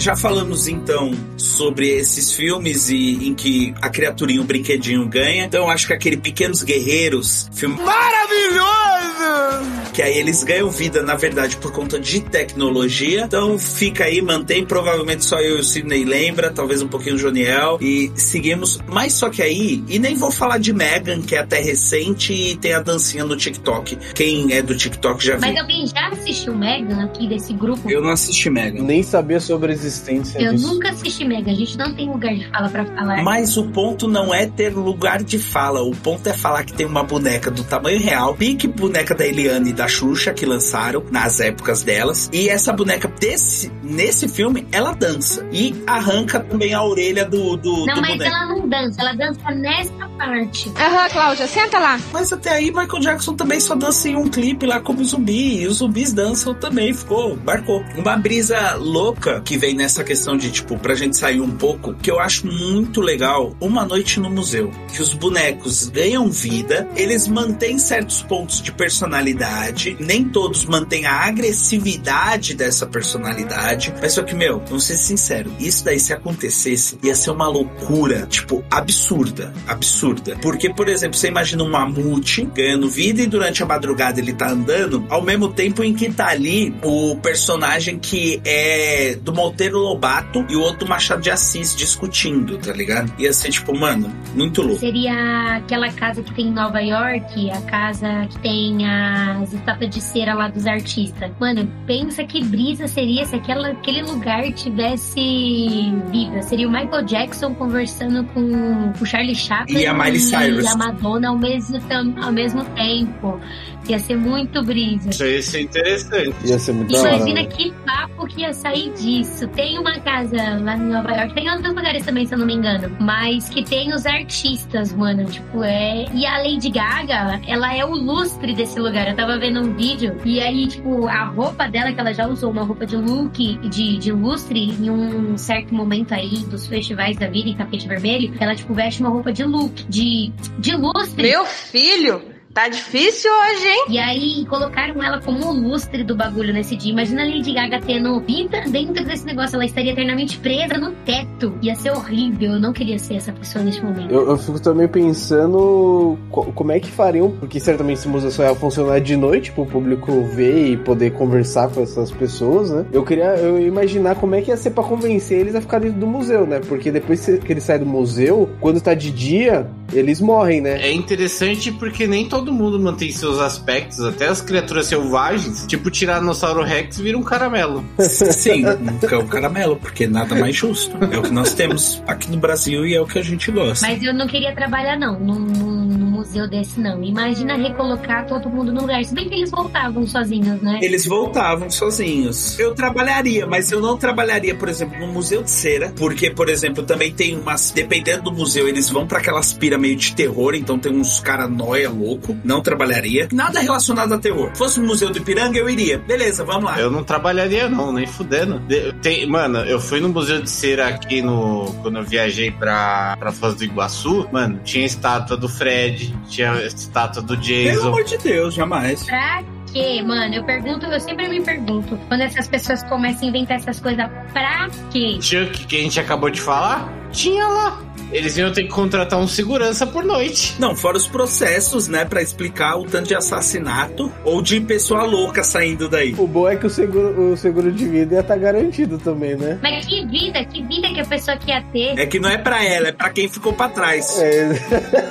Speaker 1: Já falamos então sobre esses filmes e em que a criaturinha, o brinquedinho ganha. Então acho que aquele Pequenos Guerreiros, filme
Speaker 6: Maravilhoso!
Speaker 1: Que aí eles ganham vida, na verdade, por conta de tecnologia. Então fica aí, mantém. Provavelmente só eu e o Sidney lembra, talvez um pouquinho o Joniel. E seguimos. Mas só que aí, e nem vou falar de Megan, que é até recente e tem a dancinha no TikTok. Quem é do TikTok já
Speaker 5: Mas
Speaker 1: viu.
Speaker 5: alguém já assistiu Megan aqui desse grupo?
Speaker 1: Eu não assisti Megan.
Speaker 3: Nem sabia sobre a existência
Speaker 5: Eu
Speaker 3: disso.
Speaker 5: nunca assisti Megan, a gente não tem lugar de fala pra falar.
Speaker 1: Mas o ponto não é ter lugar de fala, o ponto é falar que tem uma boneca do tamanho real, pique boneca da Eliane e da Xuxa que lançaram nas épocas delas, e essa boneca desse nesse filme ela dança e arranca também a orelha do do,
Speaker 5: Não,
Speaker 1: do
Speaker 5: mas
Speaker 1: boneco.
Speaker 5: ela não dança, ela dança nessa parte.
Speaker 12: Aham, Cláudia, senta lá.
Speaker 1: Mas até aí Michael Jackson também só dança em um clipe lá como zumbi, e os zumbis dançam também, ficou, marcou. Uma brisa louca que vem nessa questão de, tipo, pra gente sair um pouco, que eu acho muito legal, Uma Noite no Museu, que os bonecos ganham vida, eles mantêm certos pontos de personalidade, nem todos mantêm a agressividade dessa personalidade, mas só que, meu, vamos ser sinceros, isso daí se acontecesse, ia ser uma loucura, tipo, absurda, absurda. Porque, por exemplo, você imagina um mamute ganhando vida e durante a madrugada ele tá andando, ao mesmo tempo em que tá ali o personagem que é do Monteiro Lobato e o outro Machado de Assis discutindo, tá ligado? Ia ser tipo, mano, muito louco.
Speaker 5: Seria aquela casa que tem em Nova York, a casa que tem as estátuas de cera lá dos artistas. Mano, pensa que brisa seria se aquela, aquele lugar tivesse vida. Seria o Michael Jackson conversando com o Charlie Chaplin
Speaker 1: E a Miley Cyrus.
Speaker 5: e a Madonna ao mesmo, ao mesmo tempo. Ia ser muito brisa.
Speaker 2: Isso ia ser interessante.
Speaker 3: Ia ser muito hora.
Speaker 5: Imagina
Speaker 3: né?
Speaker 5: que papo que ia sair disso. Tem uma casa lá em Nova York, tem outros lugares também, se eu não me engano, mas que tem os artistas, mano. Tipo, é. E a Lady Gaga, ela é o lustre desse lugar. Eu tava vendo um vídeo e aí, tipo, a roupa dela, que ela já usou uma roupa de look, de, de lustre, em um certo momento aí dos festivais da vida em tapete vermelho, ela, tipo, veste uma roupa de look, de, de lustre.
Speaker 12: Meu filho, tá difícil hoje, hein?
Speaker 5: E aí colocaram ela como o lustre do bagulho nesse dia. Imagina a Lady Gaga tendo vida dentro desse negócio. Ela estaria eternamente presa no teto. Ia ser horrível. Eu não queria ser essa pessoa nesse momento.
Speaker 3: Eu, eu fico também pensando co- como é que fariam, porque certamente esse museu só ia funcionar de noite pro público ver e poder conversar com essas pessoas, né? Eu queria eu imaginar como é que ia ser pra convencer eles a ficar dentro do museu, né? Porque depois que eles saem do museu, quando tá de dia, eles morrem, né?
Speaker 2: É interessante porque nem todo mundo mantém seus aspectos, até as criaturas selvagens, tipo Tiranossauro Rex vira um caramelo.
Speaker 1: Sim, é o caramelo, porque nada mais justo. É o que nós temos aqui no Brasil e é o que a gente gosta.
Speaker 5: Mas eu não queria trabalhar, não, num, num- num museu desse, não. Imagina recolocar todo mundo no lugar. Se bem que eles voltavam sozinhos, né?
Speaker 1: Eles voltavam sozinhos. Eu trabalharia, mas eu não trabalharia, por exemplo, no museu de cera, porque, por exemplo, também tem umas. Dependendo do museu, eles vão pra aquelas pira meio de terror, então tem uns cara noia louco. Não trabalharia. Nada relacionado a terror. Fosse um museu do Ipiranga, eu iria. Beleza, vamos lá.
Speaker 2: Eu não trabalharia, não, nem fudendo. De- Tem, mano, eu fui no Museu de Cera aqui no. Quando eu viajei pra, pra Foz do Iguaçu, mano, tinha estátua do Fred, tinha estátua do
Speaker 1: Pelo
Speaker 2: Jason.
Speaker 1: amor de Deus, jamais.
Speaker 5: Pra quê, mano? Eu pergunto, eu sempre me pergunto, quando essas pessoas começam a inventar essas coisas, pra quê?
Speaker 2: Chuck, que a gente acabou de falar, tinha lá. Eles iam ter que contratar um segurança por noite.
Speaker 1: Não, fora os processos, né, Pra explicar o tanto de assassinato ou de pessoa louca saindo daí.
Speaker 3: O bom é que o seguro, o seguro de vida ia estar garantido também, né?
Speaker 5: Mas que vida, que vida que a pessoa que ia ter.
Speaker 1: É que não é pra ela, é pra quem ficou pra trás.
Speaker 3: É.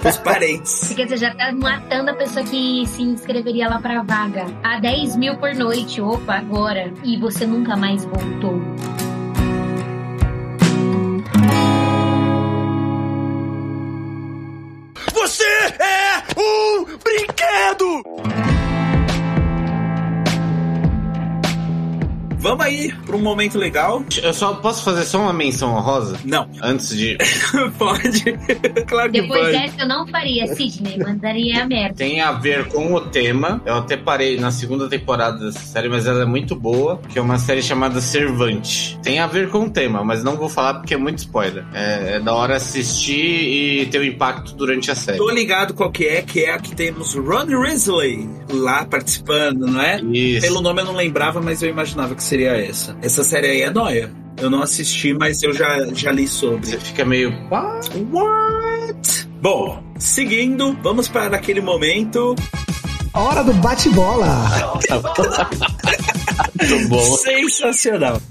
Speaker 1: Os parentes.
Speaker 5: Porque você já tá matando a pessoa que se inscreveria lá pra vaga. A 10 mil por noite, opa, agora. E você nunca mais voltou.
Speaker 6: Um brinquedo!
Speaker 1: Vamos aí pra um momento legal.
Speaker 2: Eu só posso fazer só uma menção honrosa?
Speaker 1: Não.
Speaker 2: Antes de.
Speaker 1: pode. claro que
Speaker 5: Depois
Speaker 1: pode.
Speaker 5: dessa eu não faria, Sidney. Mandaria a merda.
Speaker 2: Tem a ver com o tema. Eu até parei na segunda temporada dessa série, mas ela é muito boa. Que é uma série chamada Servante. Tem a ver com o tema, mas não vou falar porque é muito spoiler. É, é da hora assistir e ter um impacto durante a série.
Speaker 1: Tô ligado qual que é, que é a que temos Ron Risley lá participando, não é?
Speaker 2: Isso.
Speaker 1: Pelo nome eu não lembrava, mas eu imaginava que seria essa. Essa série aí é nóia. Eu não assisti, mas eu já, já li sobre.
Speaker 2: Você fica meio. "What?"
Speaker 1: What? Bom, seguindo, vamos para aquele momento
Speaker 6: Hora do bate-bola.
Speaker 2: Muito bom.
Speaker 1: sensacional.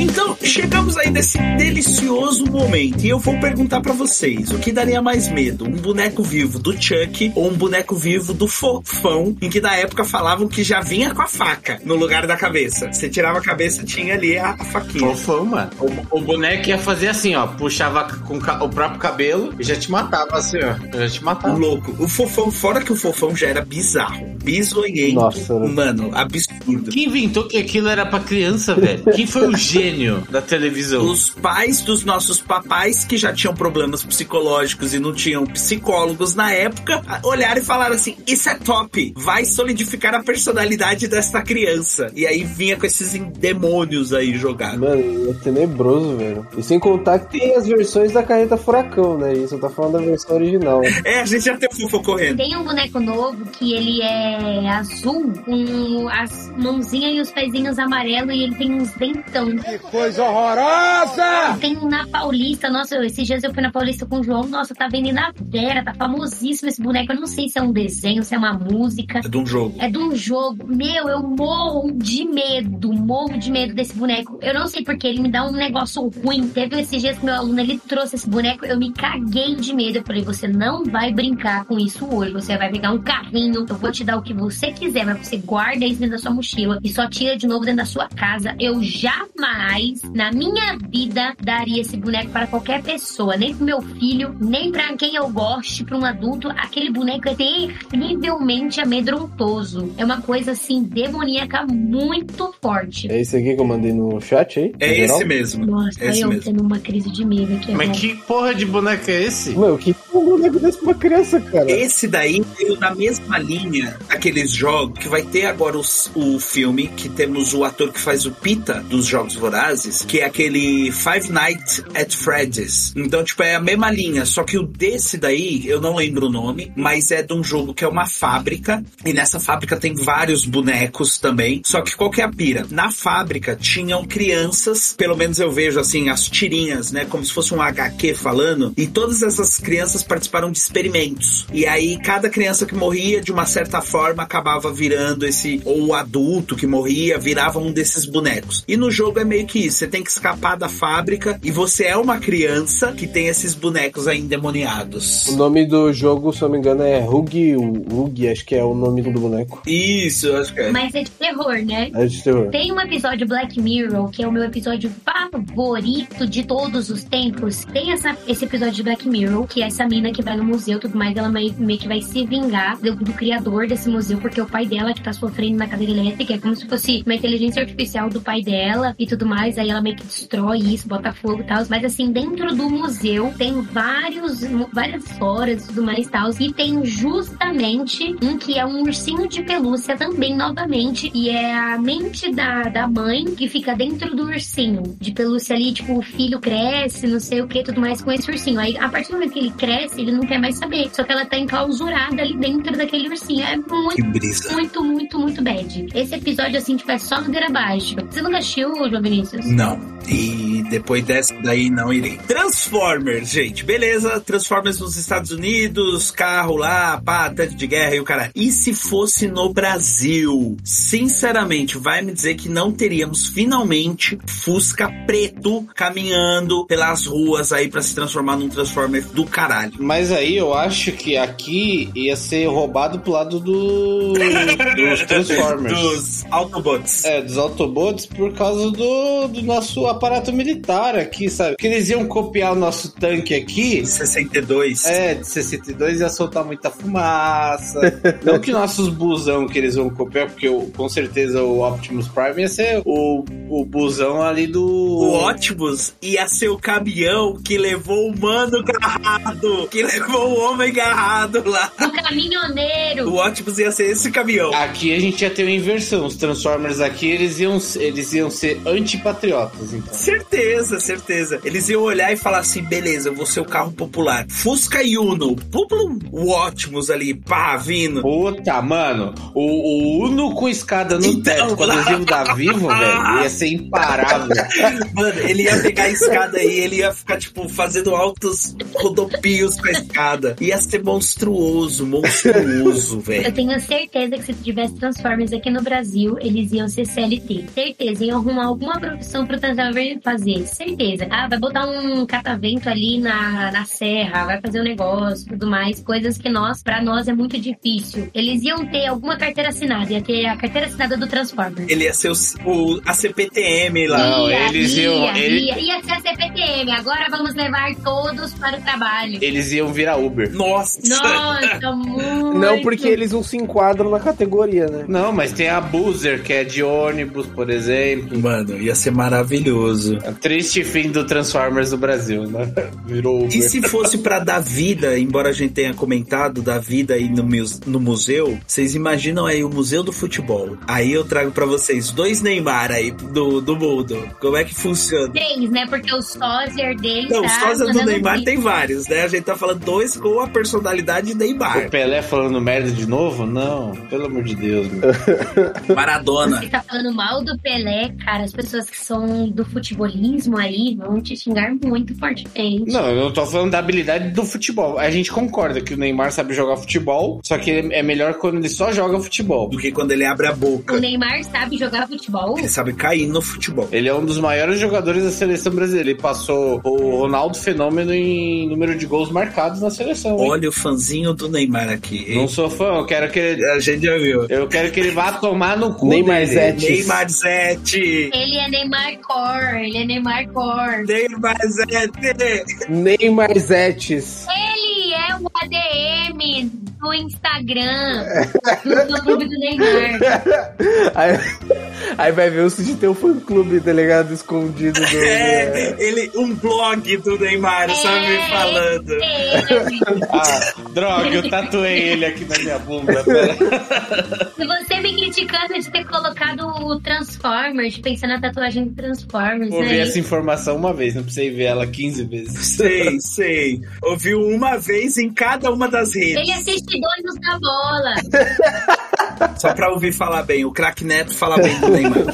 Speaker 1: Então, chegamos aí nesse delicioso momento e eu vou perguntar pra vocês, o que daria mais medo? Um boneco vivo do Chuck ou um boneco vivo do Fofão, em que na época falavam que já vinha com a faca no lugar da cabeça. Você tirava a cabeça, tinha ali a, a faquinha.
Speaker 2: Fofão, mano. O, o boneco ia fazer assim, ó. Puxava com o o próprio cabelo e já te matava, assim, ó. Já te
Speaker 1: O
Speaker 2: matava.
Speaker 1: louco. O Fofão, fora que o Fofão já era bizarro. Bisonhento.
Speaker 3: Nossa, né?
Speaker 1: Mano, absurdo.
Speaker 2: Quem inventou que aquilo era pra criança, velho? Quem foi o gênio da televisão?
Speaker 1: Os pais dos nossos papais, que já tinham problemas psicológicos e não tinham psicólogos na época, olharam e falaram assim: Isso é top, vai solidificar a personalidade desta criança. E aí vinha com esses demônios aí jogados.
Speaker 3: Mano, é tenebroso, velho. E sem contar que tem as versões da carreta Furacão, né? Isso eu tô falando da versão original.
Speaker 1: É, a gente já tem o Fofo correndo.
Speaker 5: Tem um boneco novo que ele é azul, com as mãozinhas e os pezinhos amarelos e ele tem uns dentão.
Speaker 6: Que coisa horrorosa!
Speaker 5: Tem um na Paulista, nossa, esses dias eu fui na Paulista com o João, nossa, tá vendendo na Vera, tá famosíssimo esse boneco. Eu não sei se é um desenho, se é uma música.
Speaker 1: É de um jogo.
Speaker 5: É de um jogo. Meu, eu morro de medo, morro de medo desse boneco. Eu não sei porque ele me dá um negócio ruim. Teve esses dias que meu aluno ele trouxe esse boneco, eu me caguei de medo. Eu falei, você não vai brincar com isso hoje. Você vai pegar um carrinho, eu vou te dar o que você quiser, mas você guarda isso dentro da sua mochila e só tira de novo dentro da sua casa. Eu jamais, na minha vida, daria esse boneco para qualquer pessoa, nem pro meu filho, nem pra quem eu goste, pra um adulto. Aquele boneco é terrivelmente amedrontoso. É uma coisa assim demoníaca muito forte.
Speaker 3: É esse aqui que eu mandei no chat aí?
Speaker 1: É esse mesmo.
Speaker 5: Nossa,
Speaker 1: Esse
Speaker 5: eu
Speaker 1: mesmo.
Speaker 5: tendo uma crise de medo aqui.
Speaker 2: Mas
Speaker 5: agora.
Speaker 2: que porra de boneco é esse?
Speaker 3: Meu, que boneco desse pra uma criança, cara?
Speaker 1: Esse daí veio na mesma linha daqueles jogos que vai ter agora os- o filme, que temos o ator que faz o Pita dos Jogos Vorazes, que é aquele Five Nights at Freddy's. Então, tipo, é a mesma linha, só que o desse daí, eu não lembro o nome, mas é de um jogo que é uma fábrica, e nessa fábrica tem vários bonecos também. Só que qual que é a pira? Na fábrica tinham crianças, pelo menos eu vejo assim, as tirinhas, né? Como se fosse um HQ falando, e todas essas crianças participaram de experimentos. E aí, cada criança que morria, de uma certa forma, acabava virando esse, ou o adulto que morria, virava um desses bonecos. E no jogo é meio que isso: você tem que escapar da fábrica e você é uma criança que tem esses bonecos aí endemoniados.
Speaker 3: O nome do jogo, se eu não me engano, é Rug, Rug, acho que é o nome do boneco.
Speaker 1: Isso, eu acho que é.
Speaker 5: Mas é de terror, né?
Speaker 3: É de terror.
Speaker 5: Tem um episódio Black Mirror, que é o meu episódio favorito de todos os tempos. Tem essa, esse episódio de Black Mirror, que é essa mina que vai no museu e tudo mais, ela meio, meio que vai se vingar do, do criador desse museu, porque o pai dela que tá sofrendo na cadeira elétrica é como se fosse uma inteligência artificial do pai dela e tudo mais. Aí ela meio que destrói isso, bota fogo e tal. Mas assim, dentro do museu tem vários, várias floras e tudo mais e tal. E tem justamente um que é um ursinho de pelúcia também, novamente. E é a mente da, da mãe que fica dentro do ursinho de pelúcia ali. Tipo, o filho cresce, não sei o que, tudo mais com esse ursinho. Aí, a partir do momento que ele cresce, ele não quer mais saber. Só que ela tá enclausurada ali dentro daquele ursinho. É muito,
Speaker 1: Que brisa.
Speaker 5: muito, muito, muito bad. Esse episódio, assim, tipo, é só ladeira abaixo. Você nunca assistiu, João Vinícius?
Speaker 1: Não. E depois dessa daí não irei. Transformers, gente. Beleza. Transformers nos Estados Unidos, carro lá, pá, tanque de guerra e o cara. E se fosse no Brasil? Sinceramente, vai me dizer que não teríamos finalmente Fusca preto caminhando pelas ruas aí pra se transformar num Transformer do caralho.
Speaker 2: Mas aí eu acho que aqui ia ser roubado pro lado do, dos Transformers.
Speaker 1: Dos Autobots.
Speaker 2: É, dos Autobots por causa do, do nosso aparato militar aqui, sabe? Que eles iam copiar o nosso tanque aqui.
Speaker 1: 62.
Speaker 2: É, de 62 ia soltar muita fumaça. Não que nossos busão que eles vão copiar, porque o- com certeza o Optimus Prime ia ser o, o busão ali do.
Speaker 1: O Optimus ia ser o caminhão que levou o mano garrado, que levou o homem garrado lá.
Speaker 5: O caminhoneiro.
Speaker 1: O Optimus ia ser esse caminhão.
Speaker 2: Aqui a gente ia ter uma inversão. Os Transformers aqui, eles iam, eles iam ser antipatriotas, então.
Speaker 1: Certeza, certeza. Eles iam olhar e falar assim: beleza, eu vou ser o carro popular. Fusca e Uno. Pum, O Optimus ali, pá, vindo.
Speaker 2: Puta, mano, o, o Uno com escada no
Speaker 1: Então,
Speaker 2: teto com adesivo da Vivo, velho, ia ser imparável.
Speaker 1: Mano, ele ia pegar a escada aí, ele ia ficar, tipo, fazendo altos rodopios com a escada. Ia ser monstruoso, monstruoso,
Speaker 5: Eu
Speaker 1: velho.
Speaker 5: Tenho certeza que se tivesse Transformers aqui no Brasil, eles iam ser CLT. Certeza, iam arrumar alguma profissão pro Transformer fazer. Certeza. Ah, vai botar um catavento ali na, na serra, vai fazer um negócio, tudo mais. Coisas que nós, pra nós, é muito difícil. Eles iam ter alguma carteira assinada, ia ter a carteira assinada do Transformer.
Speaker 1: Ele ia ser o, o- a CPTM lá.
Speaker 2: Não,
Speaker 5: ia,
Speaker 2: eles
Speaker 5: ia,
Speaker 2: iam- ele-
Speaker 5: Ia, ia ser a CPTM. Agora vamos levar todos para o trabalho.
Speaker 2: Eles iam virar Uber.
Speaker 1: Nossa!
Speaker 5: Nossa, muito.
Speaker 3: Não porque eles não se enquadram na categoria, né?
Speaker 2: Não, mas tem a Boozer, que é de ônibus, por exemplo.
Speaker 1: Mano, ia ser maravilhoso.
Speaker 2: É triste fim do Transformers do Brasil, né? Virou Uber.
Speaker 1: E se fosse pra dar vida, embora a gente tenha comentado da vida aí no, no museu, vocês imaginam aí o Museu do Futebol. Aí eu trago pra vocês dois Neymar aí do, do mundo. Como é que funciona?
Speaker 5: Três, né? Porque o sósia dele
Speaker 1: Não,
Speaker 5: tá
Speaker 1: os sósias do Neymar tem vários, né? A gente tá falando dois com a personalidade Neymar.
Speaker 2: O Pelé falando merda de novo? Não, pelo amor de Deus, meu.
Speaker 1: Maradona.
Speaker 5: Você tá falando mal do Pelé, cara. As pessoas que são do futebolismo aí vão te xingar muito fortemente.
Speaker 2: Não, eu tô falando da habilidade do futebol. A gente concorda que o Neymar sabe jogar futebol, só que ele é melhor quando ele só joga futebol.
Speaker 1: Do que quando ele abre a
Speaker 5: O
Speaker 1: boca.
Speaker 5: Neymar sabe jogar futebol?
Speaker 1: Ele sabe cair no futebol.
Speaker 2: Ele é um dos maiores jogadores da seleção brasileira. Ele passou o Ronaldo Fenômeno em número de gols marcados na seleção. hein?
Speaker 1: Olha o fãzinho do Neymar aqui. hein?
Speaker 2: Não sou fã, eu quero que ele.
Speaker 1: A gente já viu.
Speaker 2: Eu quero que ele vá tomar no cu.
Speaker 3: Neymar
Speaker 2: dele.
Speaker 3: Zete.
Speaker 1: Neymar Zete.
Speaker 5: Ele é Neymar Core, ele é Neymar Core.
Speaker 1: Neymar Zete.
Speaker 3: Neymar Zetes.
Speaker 5: Ele é o ADM do Instagram do, clube do Neymar.
Speaker 3: Aí, aí vai ver o de ter um fã clube, tá ligado? Escondido do.
Speaker 1: É, ele, um blog do Neymar, sabe,
Speaker 5: É,
Speaker 1: falando.
Speaker 5: Ele.
Speaker 2: Ah, droga, eu tatuei ele aqui na minha bunda. Pera.
Speaker 5: Se você me criticando de ter colocado o Transformers, de pensar na tatuagem do Transformers,
Speaker 2: Ouvi
Speaker 5: né?
Speaker 2: essa informação uma vez, não precisei ver ela 15 vezes.
Speaker 1: Sei, sei. Ouviu uma vez em cada uma das redes.
Speaker 5: Ele assiste donos da bola.
Speaker 1: Só pra ouvir falar bem. O craque Neto fala bem do Neymar.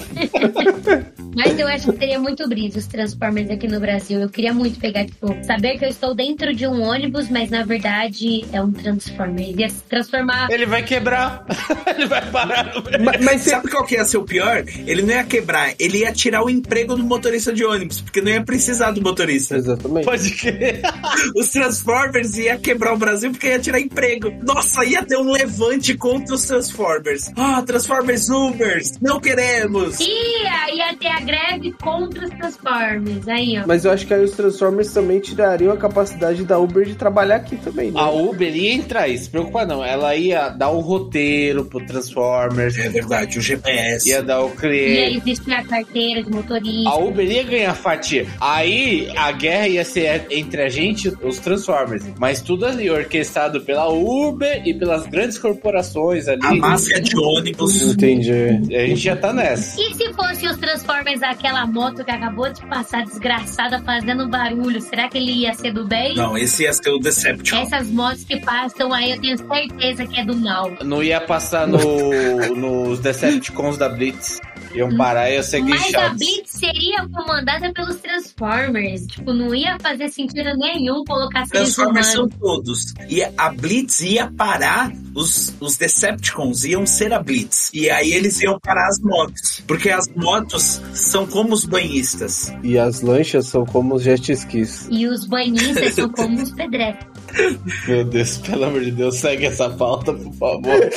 Speaker 5: Mas eu acho que teria muito brisa os Transformers aqui no Brasil. Eu queria muito pegar, tipo, saber que eu estou dentro de um ônibus, mas na verdade é um Transformer. Ele ia se transformar.
Speaker 2: Ele vai quebrar. ele vai parar no meio.
Speaker 3: Mas, mas
Speaker 1: Sabe qual que ia ser o pior? Ele não ia quebrar, ele ia tirar o emprego do motorista de ônibus, porque não ia precisar do motorista.
Speaker 3: Exatamente.
Speaker 2: Pode crer.
Speaker 1: Os Transformers ia quebrar o Brasil porque ia tirar emprego. Nossa, ia ter um levante contra os Transformers. Ah, Transformers Ubers, não queremos.
Speaker 5: Ia, ia ter a greve contra os Transformers. Aí, ó.
Speaker 3: Mas eu acho que aí os Transformers também tirariam a capacidade da Uber de trabalhar aqui também, né?
Speaker 2: A Uber ia entrar aí, se preocupa não. Ela ia dar o roteiro pro Transformers,
Speaker 1: É verdade, o GPS.
Speaker 2: ia dar o
Speaker 5: Ia
Speaker 2: cliente.
Speaker 5: existir a carteira de motorista.
Speaker 2: A Uber ia ganhar fatia. Aí a guerra ia ser entre a gente, os Transformers. Mas tudo ali orquestrado pela Uber e pelas grandes corporações ali.
Speaker 1: A máscara de ônibus.
Speaker 3: Entendi.
Speaker 2: A gente já tá nessa.
Speaker 5: E se fosse os Transformers, aquela moto que acabou de passar desgraçada fazendo barulho, será que ele ia ser do bem?
Speaker 1: Não, esse ia ser o Decepticon.
Speaker 5: Essas motos que passam aí, eu tenho certeza que é do mal.
Speaker 2: Não ia passar no, nos Decepticons da Blitz. Iam parar e ia ser
Speaker 5: Mas a
Speaker 2: guinchados.
Speaker 5: Blitz seria comandada pelos Transformers. Tipo, não ia fazer sentido nenhum colocar seres
Speaker 1: Transformers são todos. E a Blitz ia parar, os, os Decepticons iam ser a Blitz. E aí eles iam parar as motos. Porque as motos são como os banhistas.
Speaker 3: E as lanchas são como os jet skis.
Speaker 5: E os banhistas são como os pedestres.
Speaker 2: Meu Deus, pelo amor de Deus, segue essa pauta, por favor.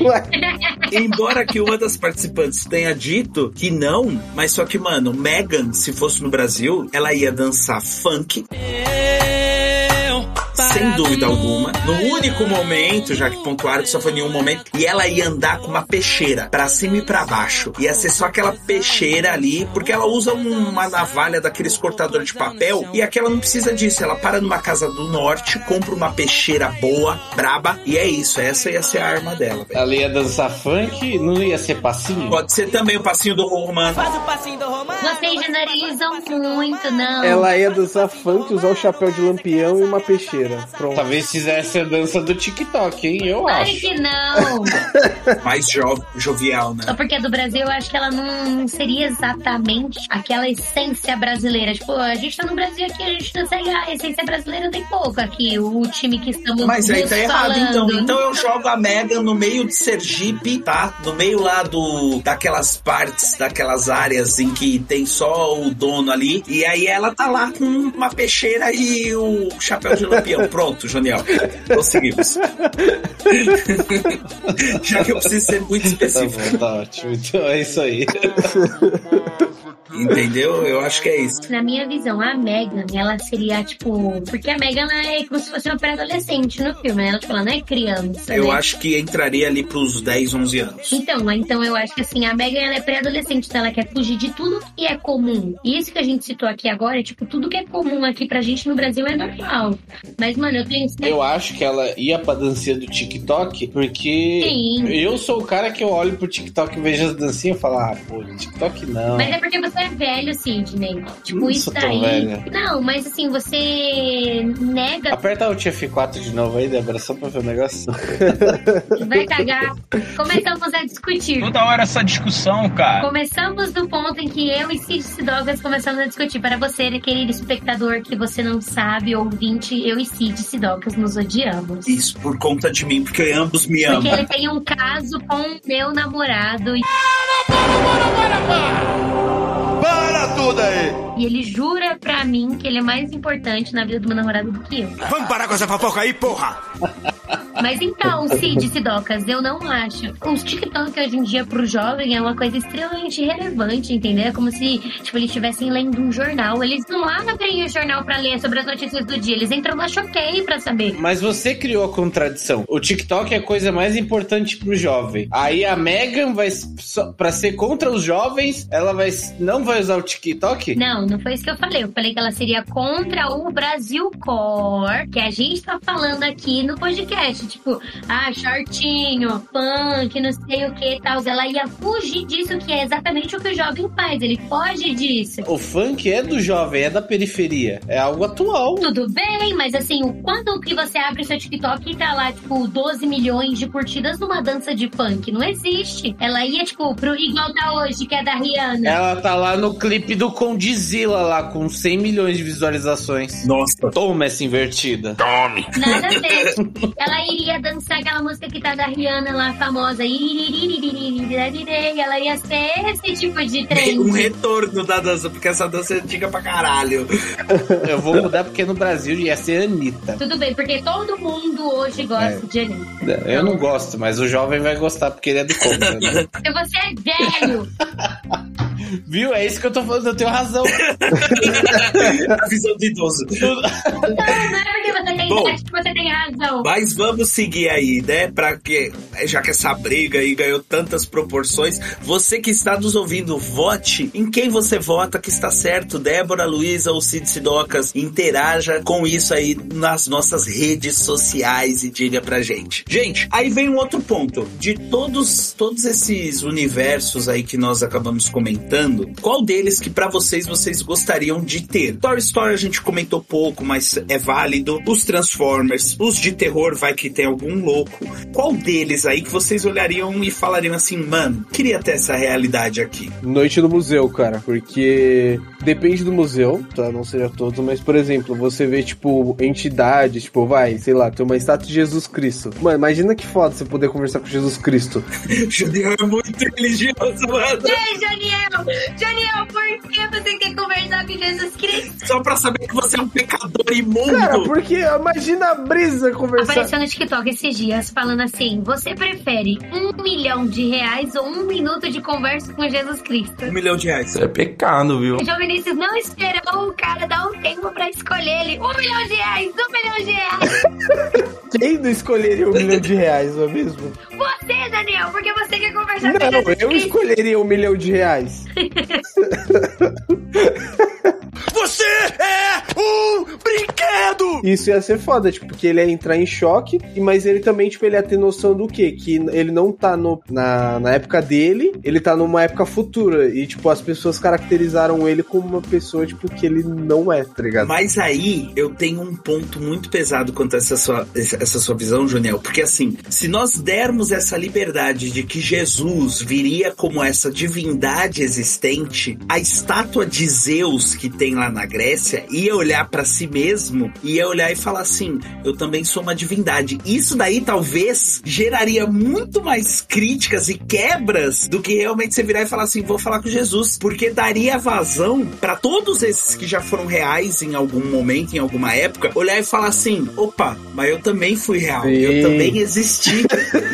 Speaker 1: Embora que uma das participantes tenha dito que não, mas só que, mano, Megan, se fosse no Brasil, ela ia dançar funk. Sem dúvida alguma. No único momento, já que pontuaram que só foi em um momento, e ela ia andar com uma peixeira pra cima e pra baixo. Ia ser só aquela peixeira ali, porque ela usa um- uma navalha daqueles cortadores de papel, e aquela não precisa disso. Ela para numa casa do norte, compra uma peixeira boa, braba, e é isso. Essa ia ser a arma dela. velho.
Speaker 2: Ela ia dançar funk, não ia ser passinho?
Speaker 1: Pode ser também o passinho do romano.
Speaker 5: Vocês generalizam muito, não.
Speaker 3: Ela ia dançar funk, usar o chapéu de lampião e uma peixeira. Pronto.
Speaker 2: Talvez fizesse a dança do TikTok, hein? Eu acho.
Speaker 5: que não.
Speaker 1: Mais jo jovial, né?
Speaker 5: Só porque é do Brasil, eu acho que ela não seria exatamente aquela essência brasileira. Tipo, a gente tá no Brasil aqui, a gente não segue a essência brasileira tem pouco aqui. O time que estamos
Speaker 1: Mas aí tá errado, então.
Speaker 5: falando.
Speaker 1: Então eu jogo a Megan no meio de Sergipe, tá? No meio lá do daquelas partes, daquelas áreas em que tem só o dono ali. E aí ela tá lá com uma peixeira e o chapéu de lampião. Pronto, Janiel. Conseguimos. Já que eu preciso ser muito
Speaker 2: Tá
Speaker 1: específico.
Speaker 2: bom, tá ótimo. Então é isso aí.
Speaker 1: Entendeu? Eu acho que é isso.
Speaker 5: Na minha visão, a Megan, ela seria, tipo... Porque a Megan ela é como se fosse uma pré-adolescente no filme, né? Ela, tipo, ela não é criança,
Speaker 1: Eu
Speaker 5: né?
Speaker 1: acho que entraria ali pros 10, 11 anos.
Speaker 5: Então, então eu acho que assim, a Megan ela é pré-adolescente, então ela quer fugir de tudo que é comum. E isso que a gente citou aqui agora é tipo, tudo que é comum aqui pra gente no Brasil é normal. Mas, mano, eu tenho
Speaker 2: Eu acho que ela ia pra dancinha do TikTok, porque
Speaker 5: Sim.
Speaker 2: eu sou o cara que eu olho pro TikTok e vejo as dancinhas e falo, ah, pô, TikTok não.
Speaker 5: Mas é porque você é velho, Sidney. Tipo,
Speaker 2: Não
Speaker 5: isso
Speaker 2: sou tão
Speaker 5: daí.
Speaker 2: velho.
Speaker 5: Não, mas assim, você nega,
Speaker 2: Aperta o F4 de novo aí, Débora, só pra ver o negócio.
Speaker 5: vai cagar. Começamos a discutir.
Speaker 10: Toda hora essa discussão, cara.
Speaker 5: Começamos do ponto em que eu e Cid Sidogas começamos a discutir. Para você, querido espectador, que você não sabe, ouvinte, eu e Cid Sidogas nos odiamos.
Speaker 1: Isso por conta de mim, porque ambos me
Speaker 5: Porque
Speaker 1: amam.
Speaker 5: ele tem um caso com meu namorado. E...
Speaker 6: Para tudo aí!
Speaker 5: E ele jura pra mim que ele é mais importante na vida do meu namorado do que eu.
Speaker 6: Vamos parar com essa fofoca aí, porra!
Speaker 5: Mas então, Cid Sidocas, eu não acho. Os TikTok hoje em dia pro jovem é uma coisa extremamente relevante, entendeu? É como se, tipo, eles estivessem lendo um jornal. Eles não abrem o jornal pra ler sobre as notícias do dia. Eles entram na Choquei pra saber.
Speaker 2: Mas você criou a contradição. O TikTok é a coisa mais importante pro jovem. Aí a Megan vai, pra ser contra os jovens, ela vai, não vai usar o TikTok?
Speaker 5: Não, não foi isso que eu falei. Eu falei que ela seria contra o Brasil Core, que a gente tá falando aqui no podcast. Tipo, ah, shortinho, punk, não sei o que e tal. Ela ia fugir disso, que é exatamente o que o jovem faz. Ele foge disso.
Speaker 2: O funk é do jovem, é da periferia. É algo atual.
Speaker 5: Tudo bem, mas assim, o quanto que você abre seu TikTok e tá lá, tipo, 12 milhões de curtidas numa dança de funk? Não existe. Ela ia, tipo, pro igual tá hoje, que é da Rihanna.
Speaker 2: Ela tá lá no clipe do Condzilla lá, com 100 milhões de visualizações.
Speaker 1: Nossa.
Speaker 2: Toma essa invertida.
Speaker 9: Tome!
Speaker 5: Nada a ver. Ela iria dançar aquela música que tá da Rihanna lá, famosa. E ela ia ser esse tipo de trend.
Speaker 1: Um retorno da dança, porque essa dança é antiga pra caralho.
Speaker 2: Eu vou mudar porque no Brasil ia ser Anitta.
Speaker 5: Tudo bem, porque todo mundo hoje gosta de Anitta.
Speaker 2: Eu não gosto, mas o jovem vai gostar porque ele é do contra, né?
Speaker 5: Você é velho.
Speaker 2: Viu? É isso que eu tô falando, eu tenho razão.
Speaker 1: A visão do idoso.
Speaker 5: Não, não é porque você tem
Speaker 1: Bom,
Speaker 5: acho que você tem razão.
Speaker 1: Mas vamos seguir aí, né? Pra que, já que essa briga aí ganhou tantas proporções, você que está nos ouvindo, vote em quem você vota que está certo, Débora, Luiza ou Cid Sidocas, interaja com isso aí nas nossas redes sociais e diga pra gente. Gente, aí vem um outro ponto. De todos, todos esses universos aí que nós acabamos comentando, qual deles que pra vocês vocês gostariam de ter? Toy Story a gente comentou pouco, mas é válido. Os Transformers, os de terror vai que tem algum louco. Qual deles aí que vocês olhariam e falariam assim, mano, queria ter essa realidade aqui?
Speaker 3: Noite no museu, cara, porque depende do museu, tá? Não seja todos, mas por exemplo, você vê, tipo, entidades, tipo, vai, sei lá, tem uma estátua de Jesus Cristo. Mano, imagina que foda você poder conversar com Jesus Cristo.
Speaker 1: Janiel é muito religioso, mano.
Speaker 5: Ei, Janiel! Janiel, por que você quer conversar com Jesus Cristo?
Speaker 1: Só pra saber que você é um pecador imundo.
Speaker 3: Cara, porque imagina a brisa conversar.
Speaker 5: Apareceu no TikTok esses dias falando assim: você prefere um milhão de reais ou um minuto de conversa com Jesus Cristo?
Speaker 1: Um milhão de reais.
Speaker 8: É pecado, viu?
Speaker 5: O João Vinícius não esperou o cara dar um tempo pra escolher ele. Um milhão de reais, um milhão de reais.
Speaker 3: Quem não escolheria um milhão de reais, não é mesmo?
Speaker 5: Você, Daniel, porque você quer conversar com
Speaker 3: Não,
Speaker 5: Jesus
Speaker 3: eu
Speaker 5: Cristo.
Speaker 3: escolheria um milhão de reais.
Speaker 6: Você é um brinquedo!
Speaker 3: Isso ia ser foda, tipo, porque ele ia entrar em choque, e- mas ele também, tipo, ele ia ter noção do quê? Que ele não tá no, na, na época dele, ele tá numa época futura. E, tipo, as pessoas caracterizaram ele como uma pessoa, tipo, que ele não é, tá ligado?
Speaker 1: Mas aí eu tenho um ponto muito pesado quanto a essa sua, essa sua visão, Juniel. Porque assim, se nós dermos essa liberdade de que Jesus viria como essa divindade existente, a estátua de Zeus que tem lá na Grécia ia olhar pra si mesmo, ia olhar e falar assim: eu também sou uma divindade. Isso daí talvez geraria muito mais críticas e quebras do que realmente você virar e falar assim: vou falar com Jesus. Porque daria vazão pra todos esses que já foram reais em algum momento, em alguma época, olhar e falar assim: opa, mas eu também fui real, eu
Speaker 3: Sim.
Speaker 1: também existi.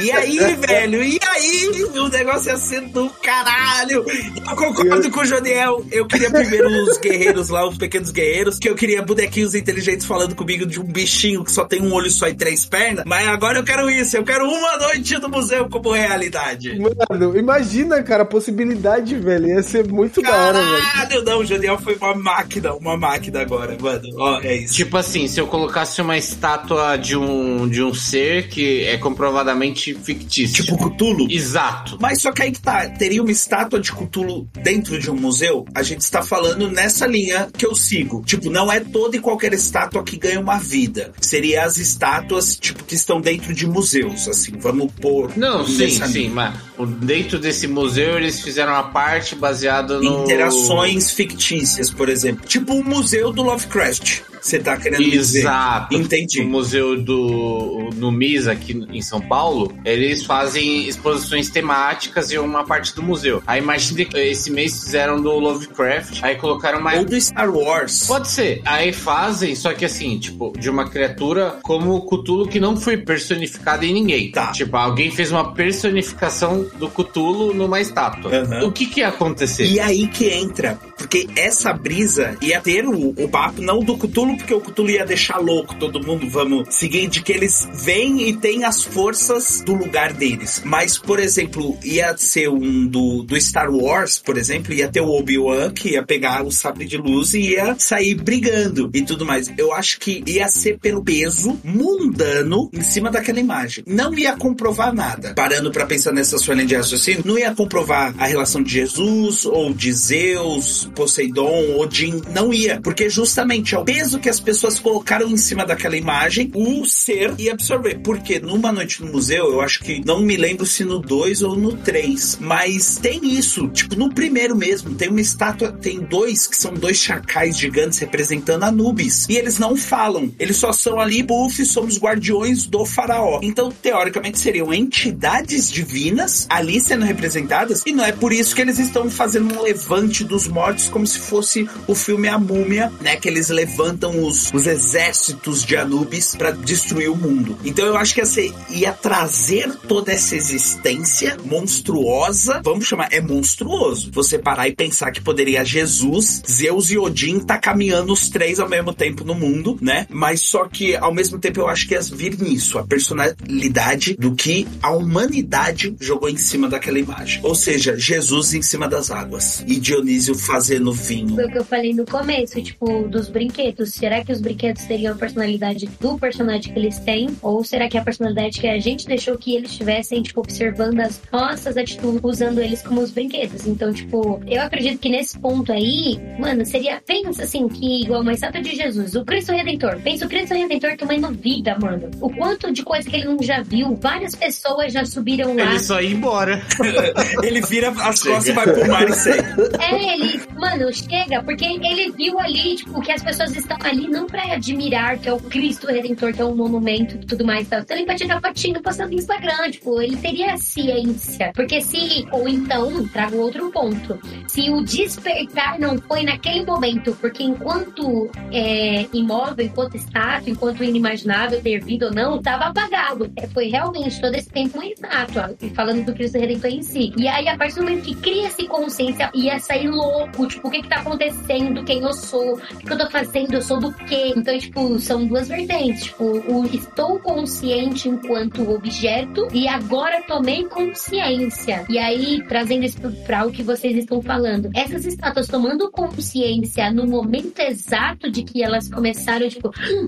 Speaker 1: e aí, velho, e aí? O negócio ia ser do caralho. Eu concordo com o Joniel. Eu queria primeiro os guerreiros lá, os pequenos guerreiros, que eu queria bonequinhos inteligentes falando comigo de um bichinho que só tem um olho só e três pernas. Mas agora eu quero isso, eu quero uma noite no museu como realidade.
Speaker 3: Mano, imagina, cara, a possibilidade, velho. Ia ser muito da hora, velho.
Speaker 1: Caralho, não, o Joniel foi uma máquina, uma máquina agora, mano. Ó, é isso.
Speaker 2: Tipo assim, se eu colocasse uma estátua de um, de um ser que é comprovadamente fictício.
Speaker 1: Tipo Cthulhu?
Speaker 2: Exato.
Speaker 1: Mas só que aí que tá, teria uma estátua de Cthulhu dentro de um museu? A gente está falando nessa linha que eu sigo. Tipo, não é toda e qualquer estátua que ganha uma vida. Seria as estátuas, tipo, que estão dentro de museus, assim, vamos pôr.
Speaker 2: Não, sim,
Speaker 1: nessa
Speaker 2: sim,
Speaker 1: linha.
Speaker 2: mas dentro desse museu eles fizeram a parte baseada no.
Speaker 1: Interações fictícias, por exemplo. Tipo o museu do Lovecraft. Você tá querendo dizer?
Speaker 2: Exato.
Speaker 1: Entendi.
Speaker 2: No museu do no MIS aqui em São Paulo, eles fazem exposições temáticas em uma parte do museu. Aí imagina que esse mês fizeram do Lovecraft, aí colocaram uma
Speaker 1: Ou do Star Wars.
Speaker 2: Pode ser. Aí fazem, só que assim, tipo, de uma criatura como o Cthulhu que não foi personificada em ninguém.
Speaker 1: Tá.
Speaker 2: Tipo, alguém fez uma personificação do Cthulhu numa estátua.
Speaker 1: Aham.
Speaker 2: O que que ia acontecer?
Speaker 1: E aí que entra, porque essa brisa ia ter o, o papo, não do Cthulhu, porque o Cthulhu ia deixar louco todo mundo, vamos seguir, de que eles vêm e têm as forças do lugar deles. Mas, por exemplo, ia ser um do, do Star Wars, por exemplo, ia ter o Obi-Wan que ia pegar o sabre de luz e ia sair brigando e tudo mais. Eu acho que ia ser pelo peso mundano em cima daquela imagem. Não ia comprovar nada. Parando pra pensar nessa sua linha de raciocínio, não ia comprovar a relação de Jesus ou de Zeus, Poseidon, Odin. Não ia. Porque justamente é o peso que as pessoas colocaram em cima daquela imagem, o ser ia absorver. Porque numa noite no museu, eu acho que não me lembro se no 2 ou no 3, mas tem isso. Tipo, no primeiro mesmo, tem uma estátua, tem dois que são dois chacais gigantes representando Anubis. E eles não falam. Eles só são ali, buff, somos guardiões do faraó. Então, teoricamente, seriam entidades divinas ali sendo representadas. E não é por isso que eles estão fazendo um levante dos mortos como se fosse o filme A Múmia, né? Que eles levantam os, os exércitos de Anubis pra destruir o mundo. Então eu acho que você ia trazer toda essa existência monstruosa, vamos chamar, é monstruoso. Você parar e pensar que poderia Jesus, Zeus e Odin tá caminhando os três ao mesmo tempo no mundo, né? Mas só que ao mesmo tempo eu acho que ia vir nisso, a personalidade do que a humanidade jogou em cima daquela imagem. Ou seja, Jesus em cima das águas e Dionísio fazendo vinho.
Speaker 5: Foi o que eu falei no começo, tipo, dos brinquedos. Será que os brinquedos teriam a personalidade do personagem que eles têm? Ou será que é a personalidade que a gente deixou que eles tivessem, tipo, observando as nossas atitudes, usando eles como os brinquedos? Então, tipo, eu acredito que nesse ponto aí, mano, seria, pensa assim, que igual uma estátua de Jesus, o Cristo Redentor. Pensa o Cristo Redentor tomando vida, mano. O quanto de coisa que ele não já viu. Várias pessoas já subiram lá.
Speaker 2: Ele só ia embora.
Speaker 1: ele vira as costas e vai pro mar e segue.
Speaker 5: É, ele, mano, chega, porque ele viu ali, tipo, que as pessoas estão ali não pra admirar que é o Cristo Redentor, que é um monumento e tudo mais. Então ele vai tirar fotinho postando no Instagram, tipo, ele teria ciência. Porque se, ou então, trago outro ponto, se o despertar não foi naquele momento, porque enquanto é, imóvel, enquanto estátua, enquanto inimaginável ter vida ou não, tava apagado. É, foi realmente todo esse tempo uma estátua, falando do Cristo Redentor em si. E aí, a partir do momento que cria-se consciência, ia sair louco, tipo, o que que tá acontecendo, quem eu sou, o que eu tô fazendo, eu sou do quê? Então, tipo, são duas vertentes. Tipo, o estou consciente enquanto objeto e agora tomei consciência. E aí, trazendo isso para o que vocês estão falando, essas estátuas tomando consciência no momento exato de que elas começaram, tipo, hum.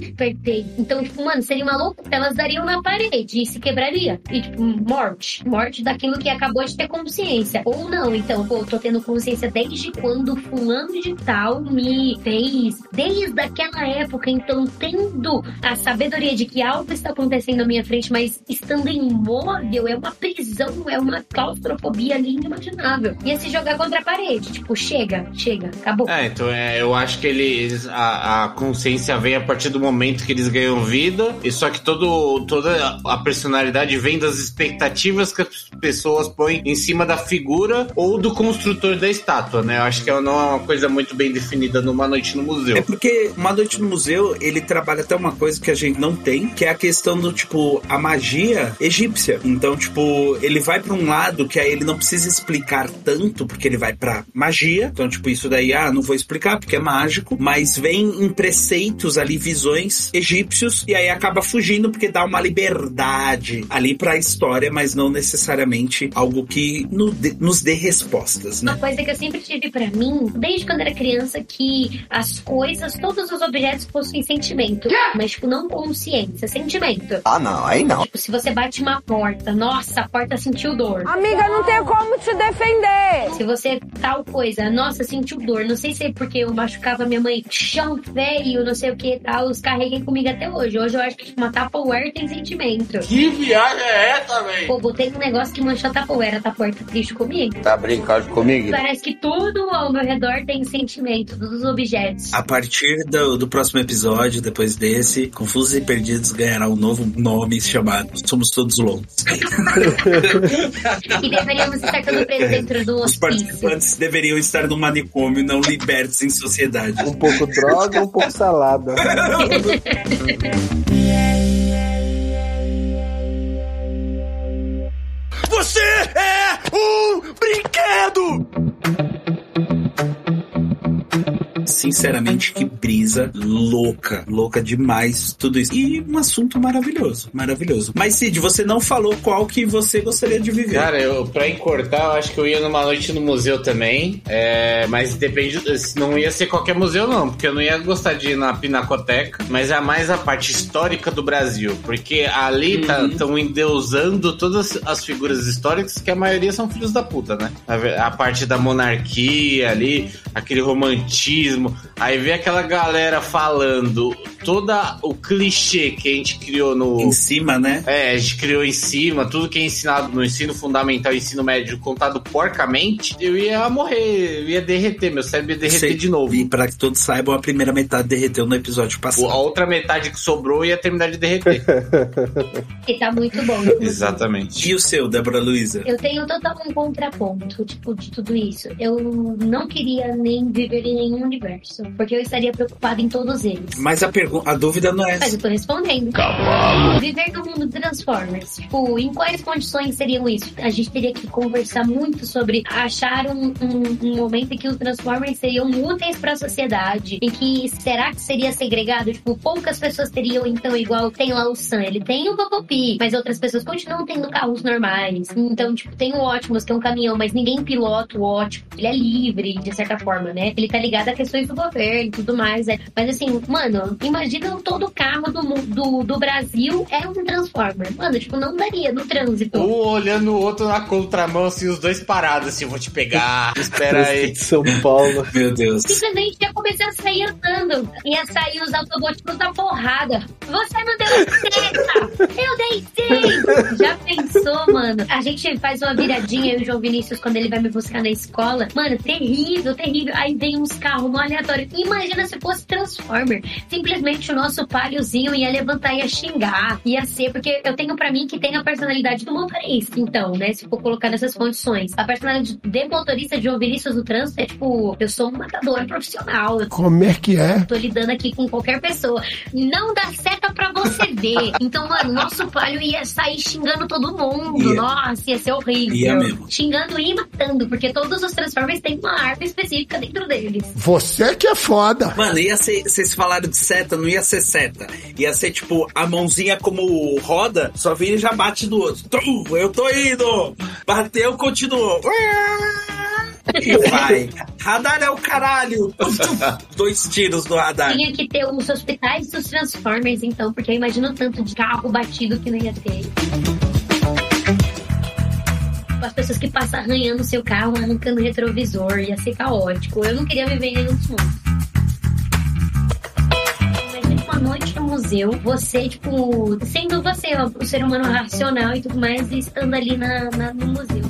Speaker 5: Então, tipo, mano, seria uma loucura. Elas dariam na parede e se quebraria. E, tipo, morte. Morte daquilo que acabou de ter consciência. Ou não, então, pô, tô tendo consciência desde quando fulano de tal me fez. Desde aquela época, então, tendo a sabedoria de que algo está acontecendo à minha frente, mas estando imóvel, é uma prisão, é uma claustrofobia ali inimaginável. Ia se jogar contra a parede. Tipo, chega, chega, acabou.
Speaker 2: É, então é, eu acho que eles. A, a consciência vem a partir do momento que eles ganham vida. E só que todo, toda a personalidade vem das expectativas que as pessoas põem em cima da figura ou do construtor da estátua, né? Eu acho que não é uma coisa muito bem definida numa noite no museu.
Speaker 1: É porque uma noite no museu, ele trabalha até uma coisa que a gente não tem, que é a questão do, tipo, a magia egípcia. Então, tipo, ele vai para um lado que aí ele não precisa explicar tanto, porque ele vai pra magia. Então, tipo, isso daí, ah, não vou explicar porque é mágico, mas vem em preceitos ali, visões egípcios, e aí acaba fugindo porque dá uma liberdade ali pra história, mas não necessariamente algo que no- nos dê respostas, né?
Speaker 5: Uma coisa que eu sempre tive pra mim, desde quando era criança, que as coisas, todos os objetos possuem sentimento. Mas, tipo, não consciência, sentimento.
Speaker 13: Ah, não, aí não.
Speaker 5: Tipo, se você bate uma porta, nossa, a porta sentiu dor.
Speaker 14: Amiga, não tem como te defender.
Speaker 5: Se você tal coisa, nossa, sentiu dor. Não sei se é porque eu machucava minha mãe, chão feio, não sei o que tal. Os carreguei comigo até hoje. Hoje eu acho que tipo, uma Tupperware tem sentimento.
Speaker 2: Que viagem é essa, velho?
Speaker 5: Pô, botei um negócio que manchou a Tupperware, a Tupperware tá triste comigo.
Speaker 13: Tá brincando comigo?
Speaker 5: Parece que tudo ao meu redor tem sentimento, todos os objetos.
Speaker 1: A partir do, do próximo episódio, depois desse, Confusos e Perdidos ganhará um novo nome chamado Somos Todos Loucos.
Speaker 5: E deveríamos estar todos presos dentro do
Speaker 1: Os participantes deveriam estar no manicômio, não libertos em sociedade.
Speaker 3: Um pouco droga, um pouco salada.
Speaker 6: Você é um brinquedo!
Speaker 1: Sinceramente, que brisa louca. Louca demais tudo isso. E um assunto maravilhoso. Maravilhoso. Mas, Cid, você não falou qual que você gostaria de viver.
Speaker 2: Cara, eu, pra encurtar, eu acho que eu ia numa noite no museu também. É, mas depende. Não ia ser qualquer museu, não, porque eu não ia gostar de ir na Pinacoteca. Mas é mais a parte histórica do Brasil. Porque ali estão endeusando todas as figuras históricas, que a maioria são filhos da puta, né? A, a parte da monarquia ali, aquele romantismo. Aí vê aquela galera falando todo o clichê que a gente criou no.
Speaker 1: Em cima, né?
Speaker 2: É, a gente criou em cima, tudo que é ensinado no ensino fundamental e ensino médio contado porcamente, eu ia morrer, eu ia derreter, meu cérebro ia derreter
Speaker 1: Sei.
Speaker 2: de novo.
Speaker 1: E pra que todos saibam, a primeira metade derreteu no episódio passado.
Speaker 2: A outra metade que sobrou ia terminar de derreter.
Speaker 5: E tá muito bom.
Speaker 2: Exatamente.
Speaker 1: E o seu, Débora Luiza?
Speaker 5: Eu tenho total um contraponto, tipo, de tudo isso. Eu não queria nem viver em nenhum universo, porque eu estaria preocupada em todos eles.
Speaker 1: Mas a, pergunta, a dúvida não é
Speaker 5: Mas
Speaker 1: essa.
Speaker 5: eu tô respondendo. Cavalo. Viver no mundo Transformers. Tipo, em quais condições seriam isso? A gente teria que conversar muito sobre achar um, um, um momento em que os Transformers seriam úteis pra sociedade. E que será que seria segregado? Tipo, poucas pessoas teriam, então, igual tem lá o Sam. Ele tem o Popopi, mas outras pessoas continuam tendo carros normais. Então, tipo, tem o Optimus, que é um caminhão, mas ninguém pilota o Optimus. Ele é livre, de certa forma, né? Ele tá ligado a questões do governo e tudo mais. né? Mas assim, mano, imagina todo carro do, do, do Brasil é um Transformer. Mano, tipo, não daria no trânsito.
Speaker 2: Um olhando o outro na contramão, assim, os dois parados, assim, eu vou te pegar, espera aí.
Speaker 3: de São Paulo.
Speaker 1: Meu Deus.
Speaker 5: Simplesmente ia começar a sair andando. Ia sair os Autobots da porrada. Você não deu certo! Eu dei sim! Já pensou, mano? A gente faz uma viradinha, eu e o João Vinícius, quando ele vai me buscar na escola. Mano, terrível, terrível. Aí vem uns carros no aleatório. Imagina se fosse Transformer. Simplesmente o nosso paliozinho ia levantar e ia xingar. Ia ser, porque eu tenho pra mim que tem a personalidade do motorista. Então, né? Se for colocar nessas condições. A personalidade de motorista de Vinícius no trânsito é tipo, eu sou um matador profissional.
Speaker 15: Como é que é?
Speaker 5: tô lidando aqui com qualquer pessoa. Não dá seta pra você ver. Então, mano, nosso palio ia sair xingando todo mundo.
Speaker 1: Ia.
Speaker 5: Nossa, ia ser horrível.
Speaker 1: Ia mesmo.
Speaker 5: Xingando e matando, porque todos os Transformers têm uma arma específica dentro deles.
Speaker 15: Você que é foda.
Speaker 1: Mano, ia ser, vocês falaram de seta, não ia ser seta. Ia ser tipo, a mãozinha como roda, só vira e já bate no outro. Tum, eu tô indo! Bateu, continuou. E vai. Radar é o caralho! Dois tiros no radar.
Speaker 5: Tinha que ter os hospitais dos Transformers, então, porque eu imagino tanto de carro batido que não ia ter. As pessoas que passam arranhando seu carro, arrancando retrovisor, ia ser caótico. Eu não queria viver em nenhum dos mundos. Noite no museu, você, tipo, sendo você, o ser humano racional e tudo mais, estando ali na, na- no museu.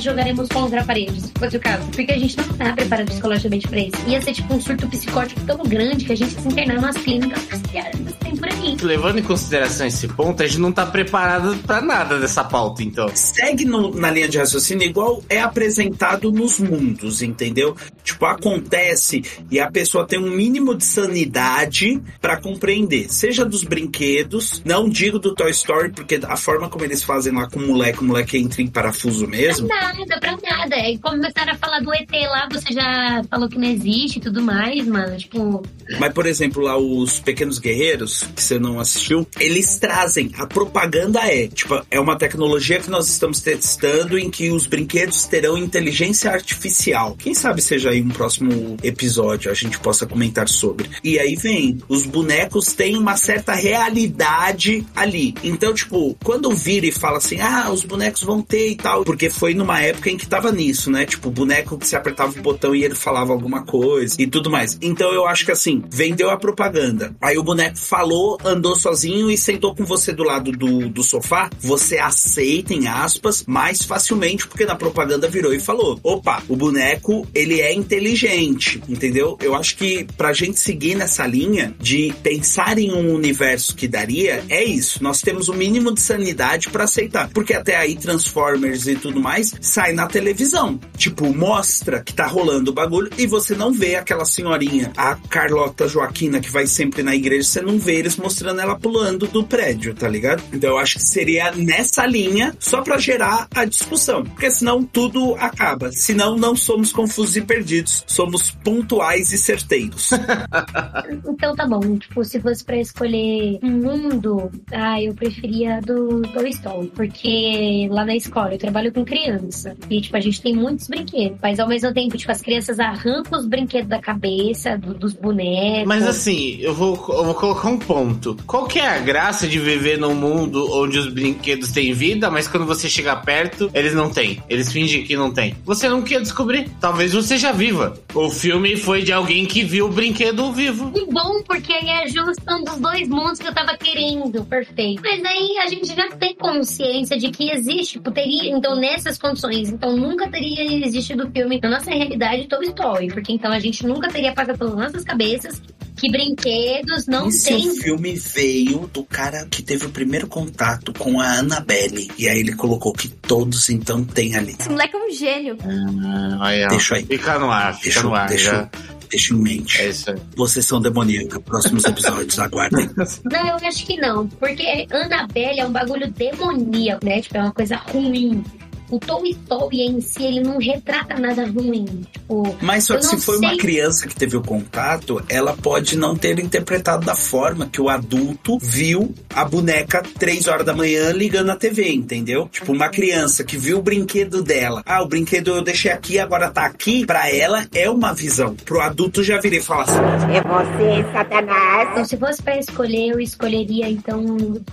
Speaker 5: Nos jogaremos contra a parede, se fosse o caso. Porque a gente não tá preparado psicologicamente pra isso. Ia ser tipo um surto psicótico tão grande que a gente ia se internar nas clínicas psiquiátricas tem por aí.
Speaker 2: Levando em consideração esse ponto, a gente não tá preparado pra nada dessa pauta, então.
Speaker 1: segue no- na linha de raciocínio igual é apresentado nos mundos, entendeu? Tipo, acontece e a pessoa tem um mínimo de sanidade pra compreender. Seja dos brinquedos, não digo do Toy Story, porque a forma como eles fazem lá com o moleque, o moleque entra em parafuso mesmo.
Speaker 5: Pra nada, pra nada. E começaram a falar do ET lá, você já falou que não existe e tudo mais, mano. Tipo,
Speaker 1: Mas, por exemplo, lá os Pequenos Guerreiros, que você não assistiu, eles trazem. A propaganda é, tipo, é uma tecnologia que nós estamos testando em que os brinquedos terão inteligência artificial. Quem sabe seja aí um próximo episódio a gente possa comentar sobre. E aí vem, os bonecos têm uma certa realidade ali. Então, tipo, quando vira e fala assim, ah, os bonecos vão ter e tal, porque foi numa época em que tava nisso, né? Tipo, boneco que se apertava o botão e ele falava alguma coisa e tudo mais. Então eu acho que assim, vendeu a propaganda. Aí o boneco falou, andou sozinho e sentou com você do lado do, do sofá. Você aceita, em aspas, mais facilmente, porque na propaganda virou e falou: opa, o boneco, ele é inteligente, entendeu? Eu acho que pra gente seguir nessa linha de pensar em um universo que daria, é isso. Nós temos o mínimo de sanidade pra aceitar. Porque até aí Transformers e tudo mais sai na televisão. Tipo, mostra que tá rolando o bagulho e você não vê aquela senhorinha, a Carlota Joaquina, que vai sempre na igreja, você não vê eles mostrando ela pulando do prédio, tá ligado? Então eu acho que seria nessa linha só pra gerar a discussão. Porque senão tudo acaba. Senão não somos confusos e perdidos. Somos pontuais e certeiros.
Speaker 5: então tá bom. Tipo, se fosse pra escolher um mundo, ah, eu preferia do Toy Story. Porque lá na escola eu trabalho com criança. Criança. E, tipo, a gente tem muitos brinquedos. Mas ao mesmo tempo, tipo, as crianças arrancam os brinquedos da cabeça, do- dos bonecos.
Speaker 2: Mas assim, eu vou, eu vou colocar um ponto. Qual que é a graça de viver num mundo onde os brinquedos têm vida, mas quando você chega perto, eles não têm? Eles fingem que não tem. Você não quer descobrir. Talvez você já viva. O filme foi de alguém que viu o brinquedo vivo.
Speaker 5: Que bom, porque aí é a junção dos dois mundos que eu tava querendo. Perfeito. Mas aí a gente já tem consciência de que existe, tipo, teria, então, nessas condições, então nunca teria existido o filme na nossa realidade Toy Story. Porque então a gente nunca teria passado pelas nossas cabeças que brinquedos não
Speaker 1: e se
Speaker 5: têm.
Speaker 1: o filme veio do cara que teve o primeiro contato com a Annabelle? E aí ele colocou que todos então têm ali.
Speaker 16: Esse moleque é um gênio.
Speaker 2: Ah.
Speaker 1: Deixa aí.
Speaker 2: Fica no ar, fica
Speaker 1: Deixa,
Speaker 2: no ar.
Speaker 1: deixa,
Speaker 2: já.
Speaker 1: deixa em mente.
Speaker 2: É isso aí.
Speaker 1: Vocês são demoníaca. Próximos episódios, aguardem.
Speaker 5: Não, eu acho que não. Porque Annabelle é um bagulho demoníaco, né? Tipo, é uma coisa ruim. O Toy Story em si, ele não retrata nada ruim. Tipo,
Speaker 1: Mas só que se foi uma
Speaker 5: sei-
Speaker 1: criança que teve o contato, ela pode não ter interpretado da forma que o adulto viu a boneca três horas da manhã ligando a TV, entendeu? Tipo, uma criança que viu o brinquedo dela. Ah, o brinquedo eu deixei aqui, agora tá aqui. Pra ela é uma visão. Pro adulto já virei e falar assim.
Speaker 4: É você, Satanás.
Speaker 5: Então, se fosse pra escolher, eu escolheria então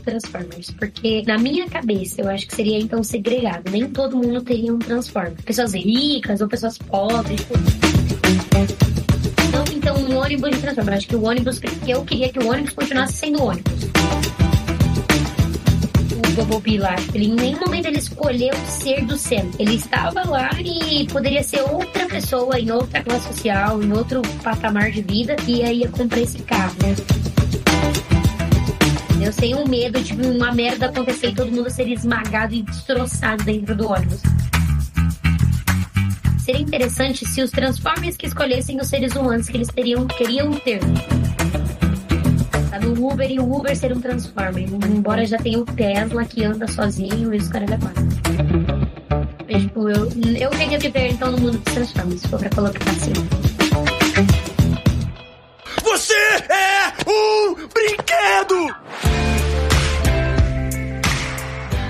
Speaker 5: Transformers. Porque na minha cabeça, eu acho que seria então segregado. Nem todo mundo teria um Transformer. Pessoas ricas ou pessoas pobres. Então, então um ônibus de Transformers. Acho que o ônibus, que eu queria que o ônibus continuasse sendo ônibus. O Bumblebee lá, ele, em nenhum momento ele escolheu ser do centro. Ele estava lá e poderia ser outra pessoa em outra classe social, em outro patamar de vida, e aí ia comprar esse carro, né? Eu sem um medo de uma merda acontecer e todo mundo ser esmagado e destroçado dentro do ônibus. Seria interessante se os Transformers que escolhessem os seres humanos que eles teriam, queriam ter. Sabe, o Uber e o Uber ser um Transformer. Embora já tenha o Tesla que anda sozinho e os caras da quatro. Tipo, eu, eu queria viver então no mundo dos Transformers, se for pra colocar assim.
Speaker 6: É um brinquedo!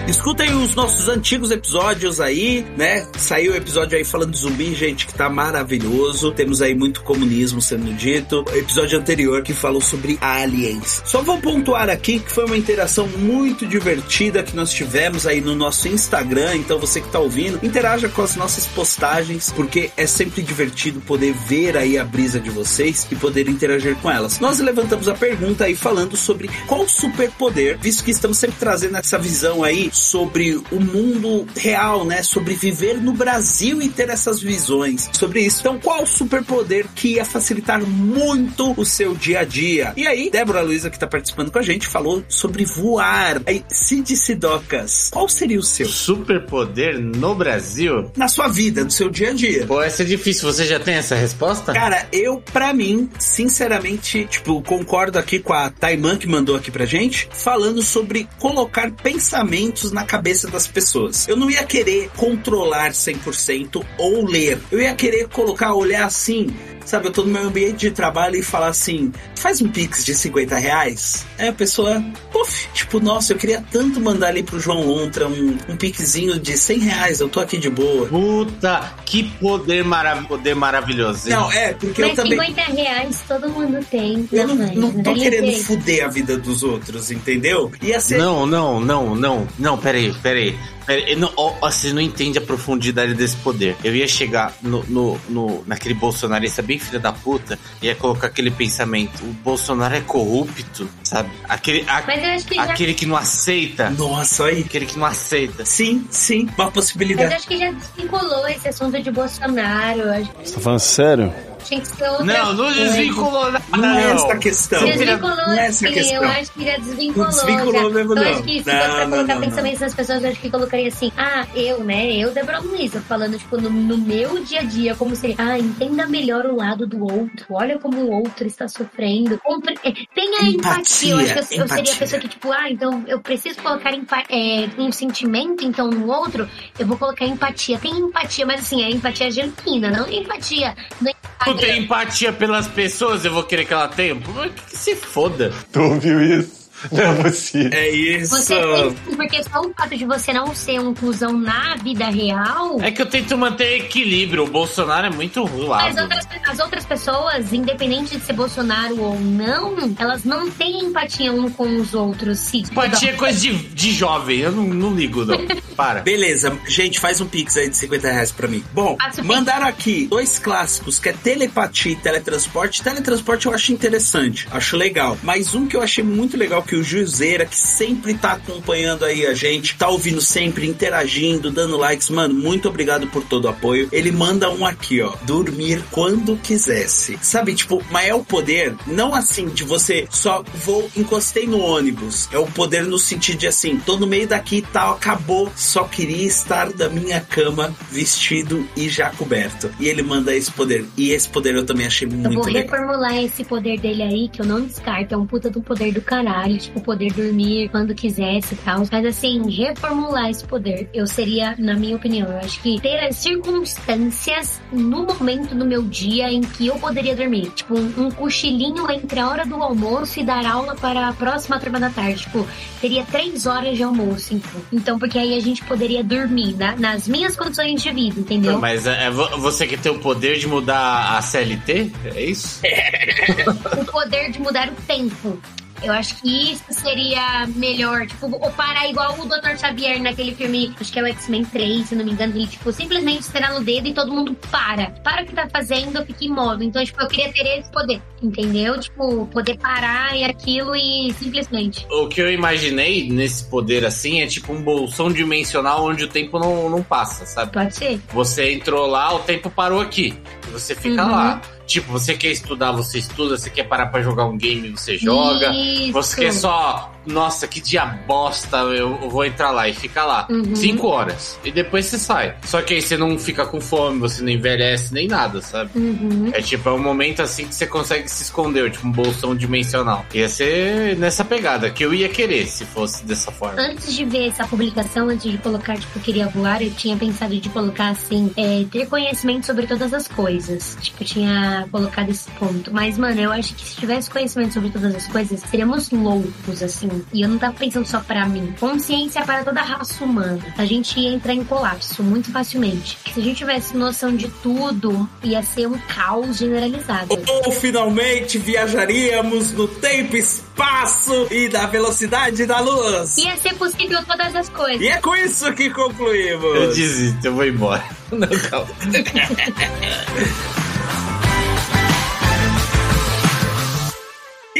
Speaker 1: Escutem os nossos antigos episódios aí, né? Saiu o episódio aí falando de zumbi, gente, que tá maravilhoso. Temos aí muito comunismo sendo dito. O episódio anterior que falou sobre aliens. Só vou pontuar aqui que foi uma interação muito divertida que nós tivemos aí no nosso Instagram. Então você que tá ouvindo, interaja com as nossas postagens, porque é sempre divertido poder ver aí a brisa de vocês e poder interagir com elas. Nós levantamos a pergunta aí falando sobre qual superpoder, visto que estamos sempre trazendo essa visão aí sobre o mundo real, né? Sobre viver no Brasil e ter essas visões sobre isso. Então, qual superpoder que ia facilitar muito o seu dia a dia? E aí, Débora Luiza, que tá participando com a gente, falou sobre voar. Aí, Cid Sidocas, qual seria o seu?
Speaker 2: Superpoder no Brasil?
Speaker 1: Na sua vida, no seu dia a dia.
Speaker 2: Pô, essa é difícil. Você já tem essa resposta?
Speaker 1: Cara, eu, pra mim, sinceramente, tipo, concordo aqui com a Taiman que mandou aqui pra gente, falando sobre colocar pensamentos na cabeça das pessoas. Eu não ia querer controlar 100% ou ler. Eu ia querer colocar, olhar assim, sabe, eu tô no meu ambiente de trabalho e falar assim, faz um pix de 50 reais. Aí a pessoa, puf, tipo, nossa, eu queria tanto mandar ali pro João Lontra um, um pixzinho de 100 reais, eu tô aqui de boa.
Speaker 2: Puta, que poder, mara poder maravilhoso. hein?
Speaker 1: Não, é, porque eu
Speaker 5: Mas
Speaker 1: também...
Speaker 5: 50 reais todo mundo tem.
Speaker 1: Eu não,
Speaker 5: né,
Speaker 1: não
Speaker 5: mãe?
Speaker 1: tô querendo fuder a vida dos outros, entendeu? Ia ser.
Speaker 2: Não, não, não, não. Não, peraí, peraí. Peraí não, ó, você não entende a profundidade desse poder. Eu ia chegar no, no, no- naquele bolsonarista bem filho da puta e ia colocar aquele pensamento: o Bolsonaro é corrupto, sabe? Aquele, a-
Speaker 5: Mas eu acho que já-
Speaker 2: aquele que não aceita.
Speaker 1: Nossa, aí.
Speaker 2: Aquele que não aceita.
Speaker 1: Sim, sim, uma
Speaker 5: Mas
Speaker 1: possibilidade.
Speaker 5: acho que já desvinculou esse assunto de Bolsonaro. eu Acho que
Speaker 8: Você tá falando sério?
Speaker 5: Tinha que ser outra
Speaker 2: Não, não desvinculou nada,
Speaker 1: Não é essa a
Speaker 2: não.
Speaker 1: questão.
Speaker 5: Desvinculou,
Speaker 1: Não é essa a
Speaker 5: sim,
Speaker 1: questão.
Speaker 5: eu acho que já desvinculou.
Speaker 1: Não desvinculou
Speaker 5: já.
Speaker 1: mesmo,
Speaker 5: eu
Speaker 1: não.
Speaker 5: acho que se
Speaker 1: Não,
Speaker 5: fosse pra
Speaker 1: não,
Speaker 5: colocar
Speaker 1: não,
Speaker 5: pensamentos nas pessoas, eu acho que colocaria assim, ah, eu, né, eu, Débora Luiza, falando, tipo, no, no meu dia a dia, como seria, ah, entenda melhor o lado do outro, olha como o outro está sofrendo, Compre... é, tenha empatia, eu acho que eu, eu seria a
Speaker 1: empatia.
Speaker 5: pessoa que, tipo, ah, então eu preciso colocar empa- é, um sentimento, então, no outro, eu vou colocar empatia. Tem empatia, mas assim, é empatia genuína, não empatia no
Speaker 2: Tu tem empatia pelas pessoas, eu vou querer que ela tenha? Que que se foda.
Speaker 8: Tu ouviu isso?
Speaker 2: Não é possível.
Speaker 1: É isso.
Speaker 5: Você tem, porque só o fato de você não ser um cuzão na vida real.
Speaker 2: É que eu tento manter equilíbrio. O Bolsonaro é muito ruim.
Speaker 5: Mas outras, as outras pessoas, independente de ser Bolsonaro ou não, elas não têm empatia um com os outros. Se
Speaker 2: Empatia é coisa de, de jovem, eu não, não ligo, não. Para.
Speaker 1: Beleza, gente, faz um pix aí de 50 reais pra mim. Bom, mandaram aqui dois clássicos, que é telepatia e teletransporte. Teletransporte eu acho interessante, acho legal. Mas um que eu achei muito legal, que o Juzeira, que sempre tá acompanhando aí a gente, tá ouvindo sempre, interagindo, dando likes. Mano, muito obrigado por todo o apoio. Ele manda um aqui, ó. Dormir quando quisesse. Sabe, tipo, mas é o poder, não assim, de você só vou, encostei no ônibus. É o poder no sentido de assim, tô no meio daqui e tal, acabou. Só queria estar da minha cama, vestido e já coberto. E ele manda esse poder. E esse poder eu também achei
Speaker 5: Eu
Speaker 1: muito
Speaker 5: vou
Speaker 1: legal.
Speaker 5: reformular esse poder dele aí, que eu não descarto. É um puta do poder do caralho. Tipo, poder dormir quando quisesse e tal. Mas assim, reformular esse poder, eu seria, na minha opinião, eu acho que ter as circunstâncias no momento do meu dia em que eu poderia dormir. Tipo, um, um cochilinho entre a hora do almoço e dar aula para a próxima turma da tarde. Tipo, teria três horas de almoço, então. Então, porque aí a gente poderia dormir na- nas minhas condições de vida, entendeu?
Speaker 2: Mas é, é vo- você que tem o poder de mudar a CLT? É isso?
Speaker 5: o poder de mudar o tempo. Eu acho que isso seria melhor. Tipo, ou parar igual o Dr. Xavier naquele filme, acho que é o X-Men 3, se não me engano. Ele, tipo, simplesmente esperar no dedo e todo mundo para. Para o que tá fazendo, fica imóvel. Então, tipo, eu queria ter esse poder, entendeu? Tipo, poder parar e aquilo e simplesmente.
Speaker 2: O que eu imaginei nesse poder assim é tipo um bolsão dimensional onde o tempo não, não passa, sabe?
Speaker 5: Pode ser.
Speaker 2: Você entrou lá, o tempo parou aqui. E você fica
Speaker 5: Uhum.
Speaker 2: lá. Tipo, você quer estudar, você estuda. Você quer parar pra jogar um game, você joga.
Speaker 5: Isso.
Speaker 2: Você quer só. Nossa, que dia bosta, eu eu vou entrar lá e fica lá.
Speaker 5: Uhum.
Speaker 2: Cinco horas. E depois você sai. Só que aí você não fica com fome, você não envelhece nem nada, sabe?
Speaker 5: Uhum.
Speaker 2: É tipo, é um momento assim que você consegue se esconder, tipo um bolsão dimensional. Ia ser nessa pegada, que eu ia querer se fosse dessa forma.
Speaker 5: Antes de ver essa publicação, antes de colocar, tipo, queria voar, eu tinha pensado de colocar assim, é, ter conhecimento sobre todas as coisas. Tipo, eu tinha colocado esse ponto. Mas, mano, eu acho que se tivesse conhecimento sobre todas as coisas, seríamos loucos, assim. E eu não tava pensando só pra mim. Consciência para toda a raça humana. A gente ia entrar em colapso muito facilmente. Se a gente tivesse noção de tudo, ia ser um caos generalizado.
Speaker 1: Ou finalmente viajaríamos no tempo, espaço e da velocidade da luz.
Speaker 5: Ia ser possível todas as coisas.
Speaker 1: E é com isso que concluímos.
Speaker 2: Eu desisto, eu vou embora. Não, calma.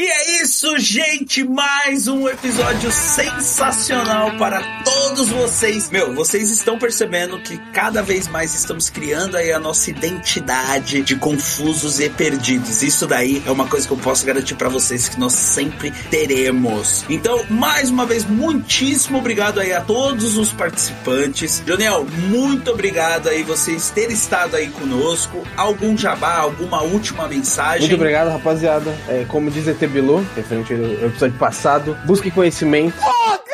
Speaker 1: E é isso, gente! Mais um episódio sensacional para todos vocês. Meu, vocês estão percebendo que cada vez mais estamos criando aí a nossa identidade de confusos e perdidos. Isso daí é uma coisa que eu posso garantir para vocês que nós sempre teremos. Então, mais uma vez, muitíssimo obrigado aí a todos os participantes. Jonel, muito obrigado aí vocês terem estado aí conosco. Algum jabá, alguma última mensagem?
Speaker 3: Muito obrigado, rapaziada. É, como diz ET Bilu, referente ao episódio passado, busque conhecimento
Speaker 6: novo!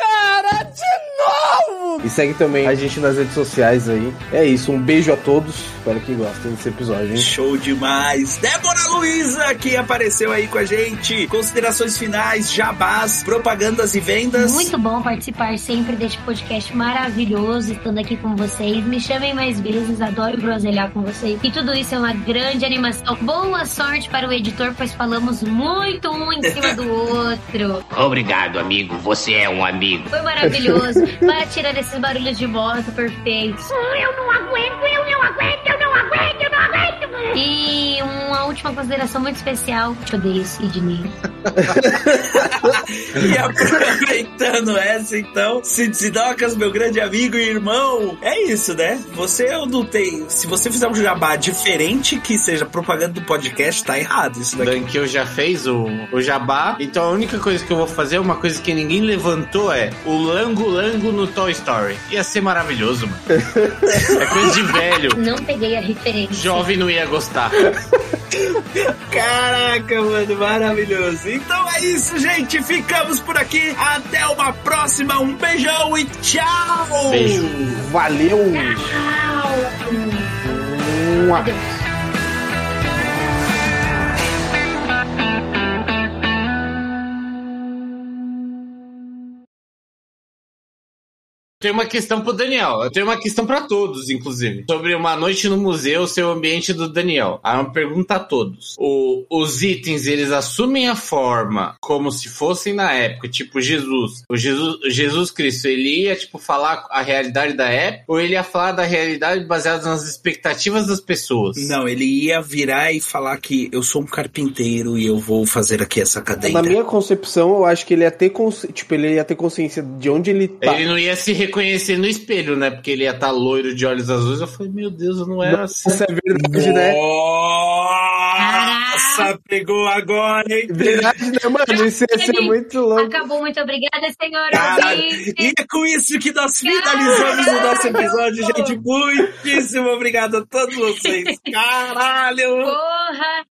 Speaker 3: E segue também a gente nas redes sociais aí. É isso, um beijo a todos. Espero que gostem desse episódio, hein?
Speaker 1: Show demais! Débora Luiza, que apareceu aí com a gente. Considerações finais, jabás, propagandas e vendas.
Speaker 5: Muito bom participar sempre deste podcast maravilhoso, estando aqui com vocês. Me chamem mais vezes, adoro groselhar com vocês. E tudo isso é uma grande animação. Boa sorte para o editor, pois falamos muito um em cima do outro.
Speaker 16: Obrigado, amigo. Você é um amigo.
Speaker 5: Foi maravilhoso. Para tirar esses barulhos de moto perfeitos.
Speaker 4: Aguento, eu não aguento, eu não aguento.
Speaker 5: E uma última consideração muito especial. Te odeio, Sidney.
Speaker 1: E aproveitando essa, então, Sidocas, meu grande amigo e irmão, é isso, né? Você eu não tem. Se você fizer um jabá diferente que seja propaganda do podcast, tá errado isso daqui.
Speaker 2: Dan que eu já fez o, o jabá. Então a única coisa que eu vou fazer, uma coisa que ninguém levantou é o Lango Lango no Toy Story. Ia ser maravilhoso, mano. é coisa de velho.
Speaker 5: Não peguei a referência.
Speaker 2: Jovem não ia gostar.
Speaker 1: Caraca, mano, maravilhoso. Então é isso, gente. Ficamos por aqui. Até uma próxima. Um beijão e tchau.
Speaker 2: Beijo.
Speaker 3: Valeu! Mua.
Speaker 5: Adeus.
Speaker 2: Tenho uma questão pro Daniel. Eu tenho uma questão pra todos, inclusive. Sobre uma noite no museu, ser o ambiente do Daniel. Aí uma pergunta a todos. O- os itens, eles assumem a forma como se fossem na época, tipo Jesus. O Jesus, Jesus Cristo, ele ia, tipo, falar a realidade da época ou ele ia falar da realidade baseada nas expectativas das pessoas?
Speaker 1: Não, ele ia virar e falar que eu sou um carpinteiro e eu vou fazer aqui essa cadeira.
Speaker 3: Na minha concepção, eu acho que ele ia ter consci... tipo, ele ia ter consciência de onde ele tá.
Speaker 2: Ele não ia se reconhecer no espelho, né? Porque ele ia estar loiro de olhos azuis. Eu falei, meu Deus, eu não era assim.
Speaker 3: Isso é verdade, né?
Speaker 1: Nossa, pegou agora, hein?
Speaker 3: Verdade, né, mano? Isso ia ser muito louco.
Speaker 5: Acabou, muito obrigada, senhor
Speaker 1: Cara, e é com isso que nós finalizamos o nosso episódio, gente. Muitíssimo obrigado a todos vocês. Caralho!
Speaker 5: Porra!